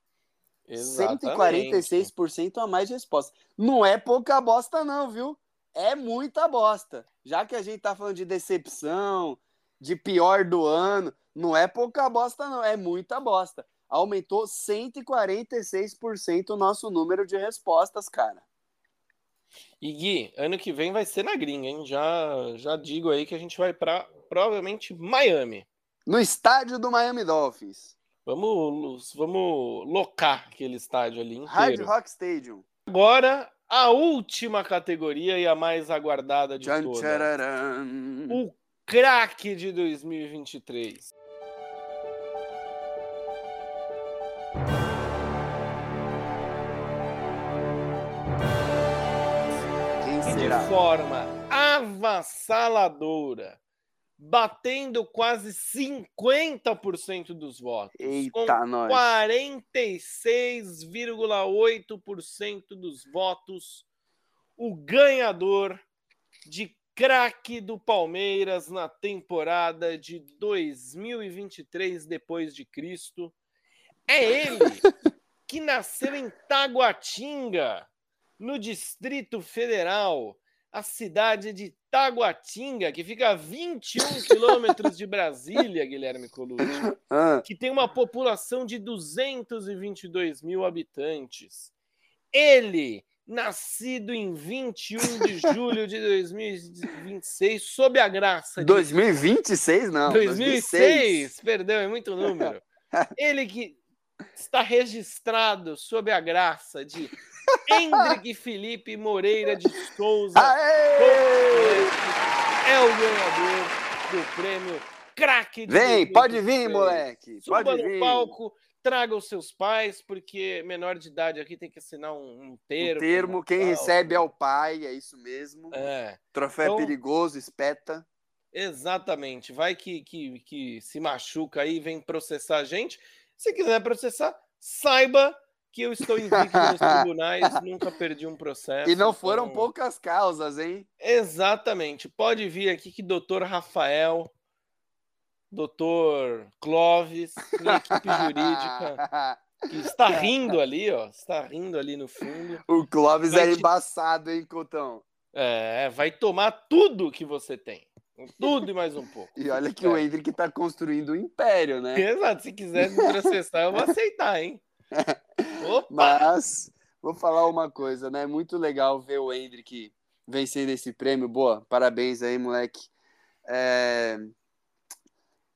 Exatamente. 146% a mais de respostas. Não é pouca bosta, não, viu? É muita bosta. Já que a gente tá falando de decepção, de pior do ano, não é pouca bosta, não, é muita bosta. Aumentou 146% o nosso número de respostas, cara. E Gui, ano que vem vai ser na gringa, hein? Já, já digo aí que a gente vai para provavelmente Miami. No estádio do Miami Dolphins. Vamos, vamos locar aquele estádio ali inteiro. Hard Rock Stadium. Agora, a última categoria e a mais aguardada de Tchan, todas. O craque de 2023. Quem será? De forma avassaladora batendo quase 50% dos votos. Eita, com 46,8% dos votos, o ganhador de craque do Palmeiras na temporada de 2023 depois de Cristo é ele que nasceu em Taguatinga, no Distrito Federal, a cidade de Taguatinga, que fica a 21 quilômetros de Brasília, Guilherme Colucci, ah. que tem uma população de 222 mil habitantes. Ele, nascido em 21 de julho de 2026, sob a graça de... 2026, não. 2006, 2006. perdão, é muito número. Ele que está registrado sob a graça de Hendrick Felipe Moreira de Souza. É o ganhador do prêmio Craque de Vem, pode vir, moleque. Suba pode no vir. palco, traga os seus pais, porque menor de idade aqui tem que assinar um, um termo. Um termo, quem recebe é o pai, é isso mesmo. É. Troféu então, perigoso, espeta. Exatamente. Vai que, que, que se machuca aí, vem processar a gente. Se quiser processar, saiba que eu estou invicto nos tribunais, nunca perdi um processo. E não foram então... poucas causas, hein? Exatamente. Pode vir aqui que doutor Rafael, doutor Clóvis, minha equipe jurídica, que está rindo ali, ó, está rindo ali no fundo. O Clóvis vai é te... embaçado, hein, Cotão? É, vai tomar tudo que você tem. Tudo e mais um pouco. E olha que é. o Hendrick está construindo um império, né? Exato. Se quiser me processar, eu vou aceitar, hein? Mas vou falar uma coisa, né? Muito legal ver o Hendrick vencendo esse prêmio. Boa, parabéns aí, moleque. É...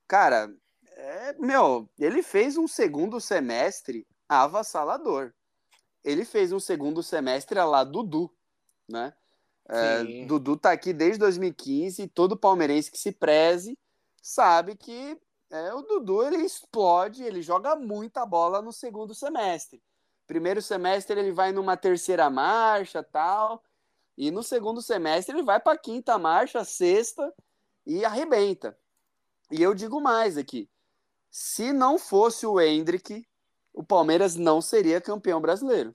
Cara, é... meu, ele fez um segundo semestre avassalador. Ele fez um segundo semestre lá Dudu, né? É, Dudu tá aqui desde 2015. Todo palmeirense que se preze sabe que é, o Dudu ele explode, ele joga muita bola no segundo semestre. Primeiro semestre ele vai numa terceira marcha, tal, e no segundo semestre ele vai para quinta marcha, sexta e arrebenta. E eu digo mais aqui, se não fosse o Hendrick, o Palmeiras não seria campeão brasileiro.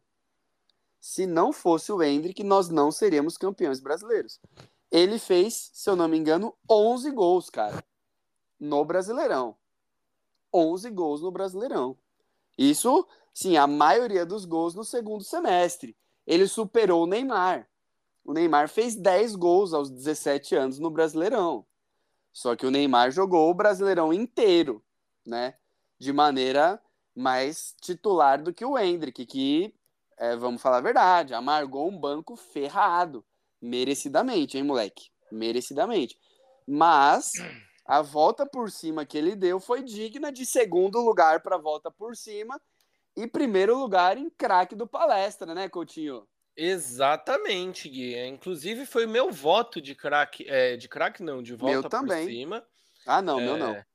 Se não fosse o Hendrick, nós não seríamos campeões brasileiros. Ele fez, se eu não me engano, 11 gols, cara no Brasileirão. 11 gols no Brasileirão. Isso, sim, a maioria dos gols no segundo semestre. Ele superou o Neymar. O Neymar fez 10 gols aos 17 anos no Brasileirão. Só que o Neymar jogou o Brasileirão inteiro, né? De maneira mais titular do que o Hendrick, que, é, vamos falar a verdade, amargou um banco ferrado. Merecidamente, hein, moleque? Merecidamente. Mas a volta por cima que ele deu foi digna de segundo lugar para volta por cima e primeiro lugar em craque do palestra, né, Coutinho? Exatamente, Gui. É, inclusive foi meu voto de craque, é, de craque não, de volta meu também. por cima. Ah, não, é, meu não.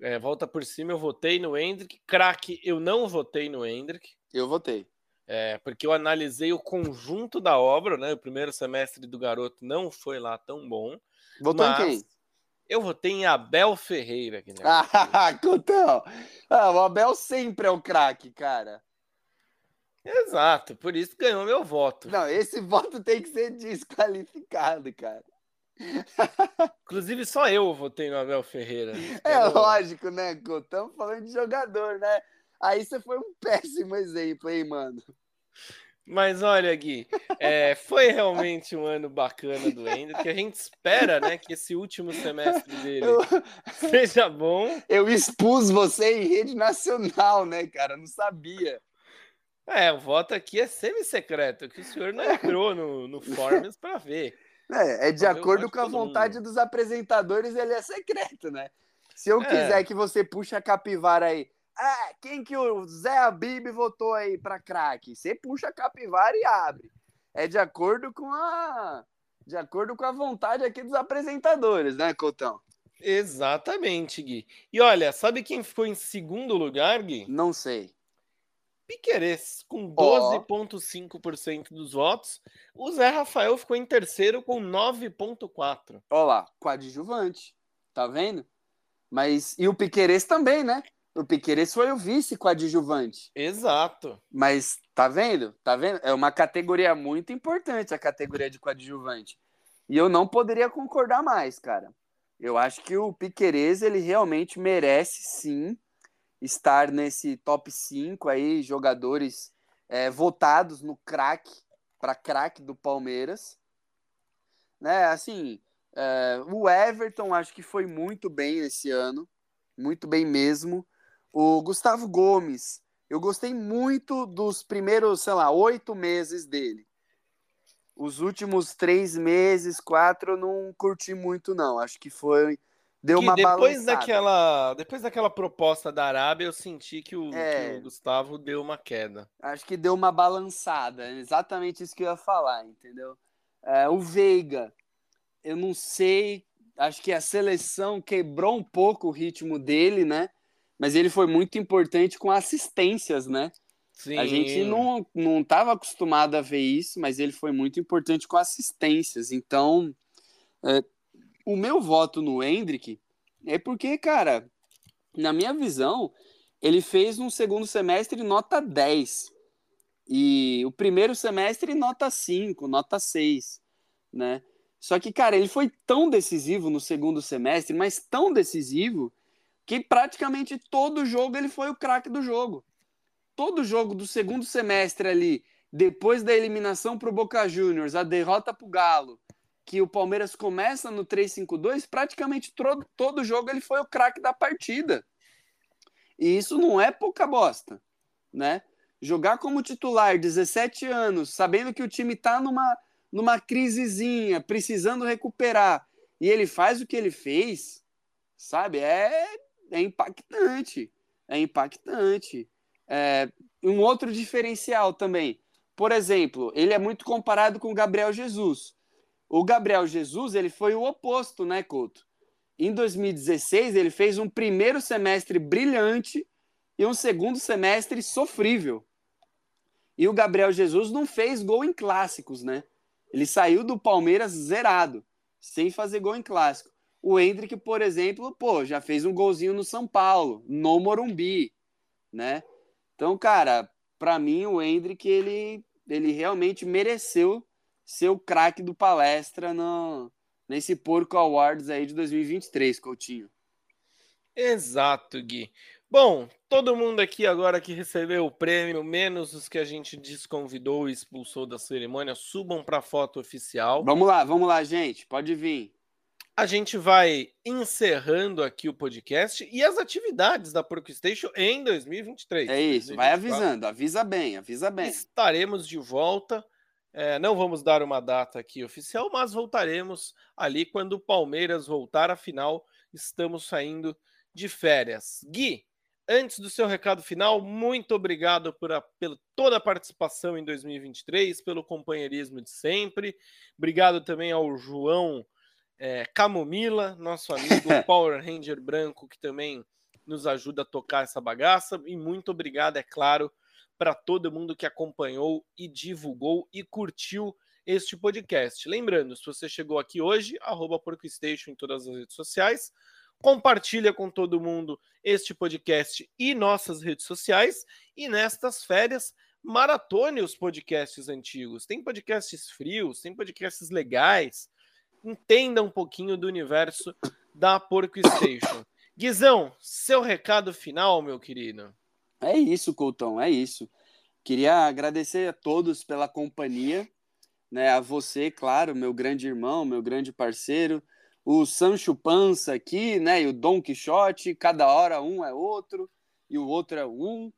É, volta por cima eu votei no Hendrick. Craque eu não votei no Hendrick. Eu votei. É, porque eu analisei o conjunto da obra, né? O primeiro semestre do garoto não foi lá tão bom. Votou em quem? Eu votei em Abel Ferreira. Aqui, né? Ah, Cotão! Ah, o Abel sempre é o craque, cara. Exato, por isso ganhou meu voto. Não, esse voto tem que ser desqualificado, cara. Inclusive, só eu votei no Abel Ferreira. É lógico, né, Estamos falando de jogador, né? Aí você foi um péssimo exemplo, hein, mano? Mas olha, Gui, é, foi realmente um ano bacana do Ender, que a gente espera, né, que esse último semestre dele eu... seja bom. Eu expus você em rede nacional, né, cara? Não sabia. É, o voto aqui é semi-secreto, que o senhor não entrou no, no Forms para ver. É, é de acordo com a vontade mundo. dos apresentadores, ele é secreto, né? Se eu é. quiser que você puxe a capivara aí, ah, quem que o Zé Abib votou aí para craque? Você puxa a capivara e abre. É de acordo com a de acordo com a vontade aqui dos apresentadores, né, Coutão? Exatamente, Gui. E olha, sabe quem ficou em segundo lugar, Gui? Não sei. Piquerez, com 12,5% oh. dos votos. O Zé Rafael ficou em terceiro com 9,4%. Olha lá, coadjuvante. Tá vendo? Mas. E o Piquerez também, né? O Piquerez foi o vice coadjuvante. Exato. Mas tá vendo? Tá vendo? É uma categoria muito importante a categoria de coadjuvante. E eu não poderia concordar mais, cara. Eu acho que o Piquerez, ele realmente merece sim estar nesse top 5 aí, jogadores é, votados no craque, para craque do Palmeiras. Né, assim, é, o Everton acho que foi muito bem esse ano, muito bem mesmo. O Gustavo Gomes, eu gostei muito dos primeiros, sei lá, oito meses dele. Os últimos três meses, quatro, eu não curti muito, não. Acho que foi deu que uma depois balançada. daquela depois daquela proposta da Arábia eu senti que o, é, que o, Gustavo deu uma queda acho que deu uma balançada exatamente isso que eu ia falar entendeu é, o Veiga eu não sei acho que a seleção quebrou um pouco o ritmo dele né mas ele foi muito importante com assistências né Sim. A gente não não estava acostumado a ver isso, mas ele foi muito importante com assistências. Então, é, o meu voto no Hendrick é porque, cara, na minha visão, ele fez um segundo semestre nota 10. E o primeiro semestre nota 5, nota 6, né? Só que, cara, ele foi tão decisivo no segundo semestre, mas tão decisivo, que praticamente todo jogo ele foi o craque do jogo. Todo jogo do segundo semestre ali, depois da eliminação para o Boca Juniors, a derrota para o Galo, que o Palmeiras começa no 3-5-2, praticamente todo, todo jogo ele foi o craque da partida. E isso não é pouca bosta, né? Jogar como titular 17 anos, sabendo que o time tá numa, numa crisezinha, precisando recuperar, e ele faz o que ele fez, sabe? É, é impactante. É impactante. É, um outro diferencial também. Por exemplo, ele é muito comparado com o Gabriel Jesus. O Gabriel Jesus, ele foi o oposto, né, Couto? Em 2016, ele fez um primeiro semestre brilhante e um segundo semestre sofrível. E o Gabriel Jesus não fez gol em clássicos, né? Ele saiu do Palmeiras zerado, sem fazer gol em clássico. O Hendrick, por exemplo, pô, já fez um golzinho no São Paulo, no Morumbi, né? Então, cara, para mim o Hendrick ele ele realmente mereceu ser o craque do palestra no, nesse Porco Awards aí de 2023, Coutinho. Exato, Gui. Bom, todo mundo aqui agora que recebeu o prêmio, menos os que a gente desconvidou e expulsou da cerimônia, subam para a foto oficial. Vamos lá, vamos lá, gente. Pode vir. A gente vai encerrando aqui o podcast e as atividades da PorcoStation em 2023. É isso, 2024. vai avisando, avisa bem, avisa bem. Estaremos de volta é, não vamos dar uma data aqui oficial, mas voltaremos ali quando o Palmeiras voltar. Afinal, estamos saindo de férias. Gui, antes do seu recado final, muito obrigado por a, pela toda a participação em 2023, pelo companheirismo de sempre. Obrigado também ao João é, Camomila, nosso amigo Power Ranger branco, que também nos ajuda a tocar essa bagaça. E muito obrigado, é claro, para todo mundo que acompanhou e divulgou e curtiu este podcast. Lembrando, se você chegou aqui hoje, arroba PorcoStation em todas as redes sociais. Compartilha com todo mundo este podcast e nossas redes sociais. E nestas férias, maratone os podcasts antigos. Tem podcasts frios, tem podcasts legais. Entenda um pouquinho do universo da Porco Station. Guizão, seu recado final, meu querido. É isso, Coutão, é isso. Queria agradecer a todos pela companhia né? A você, claro, meu grande irmão, meu grande parceiro, o Sancho Pança aqui, né? E o Don Quixote, cada hora um é outro e o outro é um.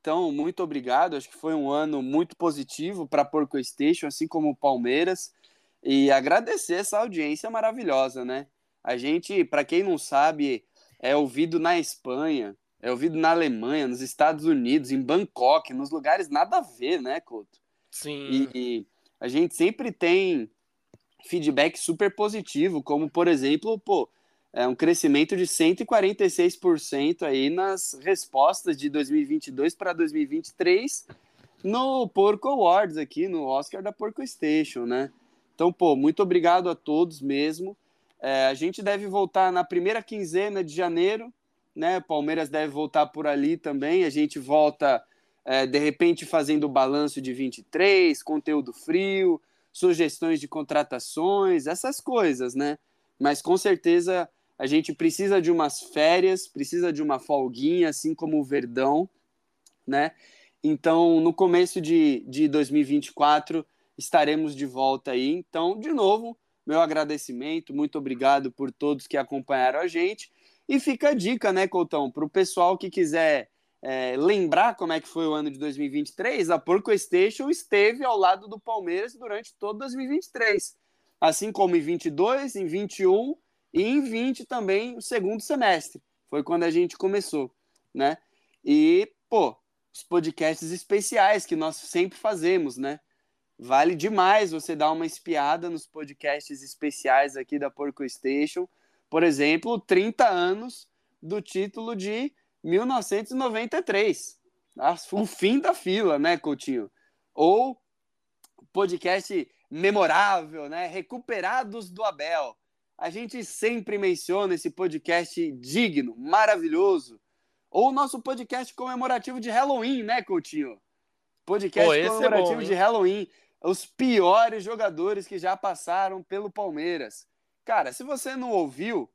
Então, muito obrigado. Acho que foi um ano muito positivo para Porco Station, assim como o Palmeiras. E agradecer essa audiência maravilhosa, né? A gente, para quem não sabe, é ouvido na Espanha, é ouvido na Alemanha, nos Estados Unidos, em Bangkok, nos lugares nada a ver, né, Couto? Sim. E, e a gente sempre tem feedback super positivo, como por exemplo, pô, é um crescimento de 146% aí nas respostas de 2022 para 2023 no Porco Awards aqui, no Oscar da Porco Station, né? Então, pô, muito obrigado a todos mesmo. É, a gente deve voltar na primeira quinzena de janeiro, né? Palmeiras deve voltar por ali também. A gente volta é, de repente fazendo o balanço de 23, conteúdo frio, sugestões de contratações, essas coisas, né? Mas com certeza a gente precisa de umas férias, precisa de uma folguinha, assim como o Verdão, né? Então, no começo de, de 2024, estaremos de volta aí. Então, de novo, meu agradecimento, muito obrigado por todos que acompanharam a gente. E fica a dica, né, Coutão, para o pessoal que quiser é, lembrar como é que foi o ano de 2023, a Porco Station esteve ao lado do Palmeiras durante todo 2023. Assim como em 22, em 21 e em 20 também, o segundo semestre. Foi quando a gente começou, né? E, pô, os podcasts especiais que nós sempre fazemos, né? Vale demais você dar uma espiada nos podcasts especiais aqui da Porco Station. Por exemplo, 30 anos do título de 1993. O fim da fila, né, Coutinho? Ou podcast memorável, né? Recuperados do Abel. A gente sempre menciona esse podcast digno, maravilhoso. Ou o nosso podcast comemorativo de Halloween, né, Coutinho? Podcast Pô, comemorativo é bom, de Halloween. Os piores jogadores que já passaram pelo Palmeiras. Cara, se você não ouviu,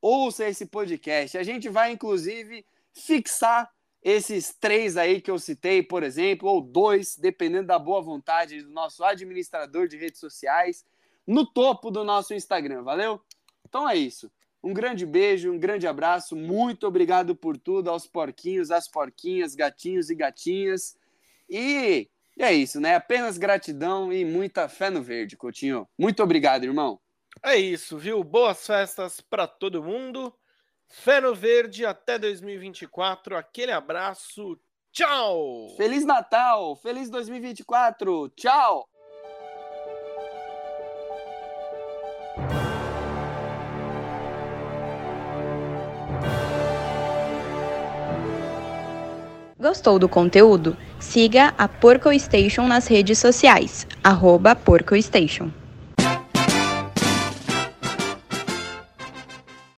ouça esse podcast. A gente vai, inclusive, fixar esses três aí que eu citei, por exemplo, ou dois, dependendo da boa vontade do nosso administrador de redes sociais, no topo do nosso Instagram, valeu? Então é isso. Um grande beijo, um grande abraço, muito obrigado por tudo aos porquinhos, às porquinhas, gatinhos e gatinhas. E é isso, né? Apenas gratidão e muita fé no verde, Coutinho. Muito obrigado, irmão. É isso, viu? Boas festas para todo mundo. Fé no Verde até 2024. Aquele abraço. Tchau! Feliz Natal! Feliz 2024! Tchau! Gostou do conteúdo? Siga a Porco Station nas redes sociais, arroba Porco Station.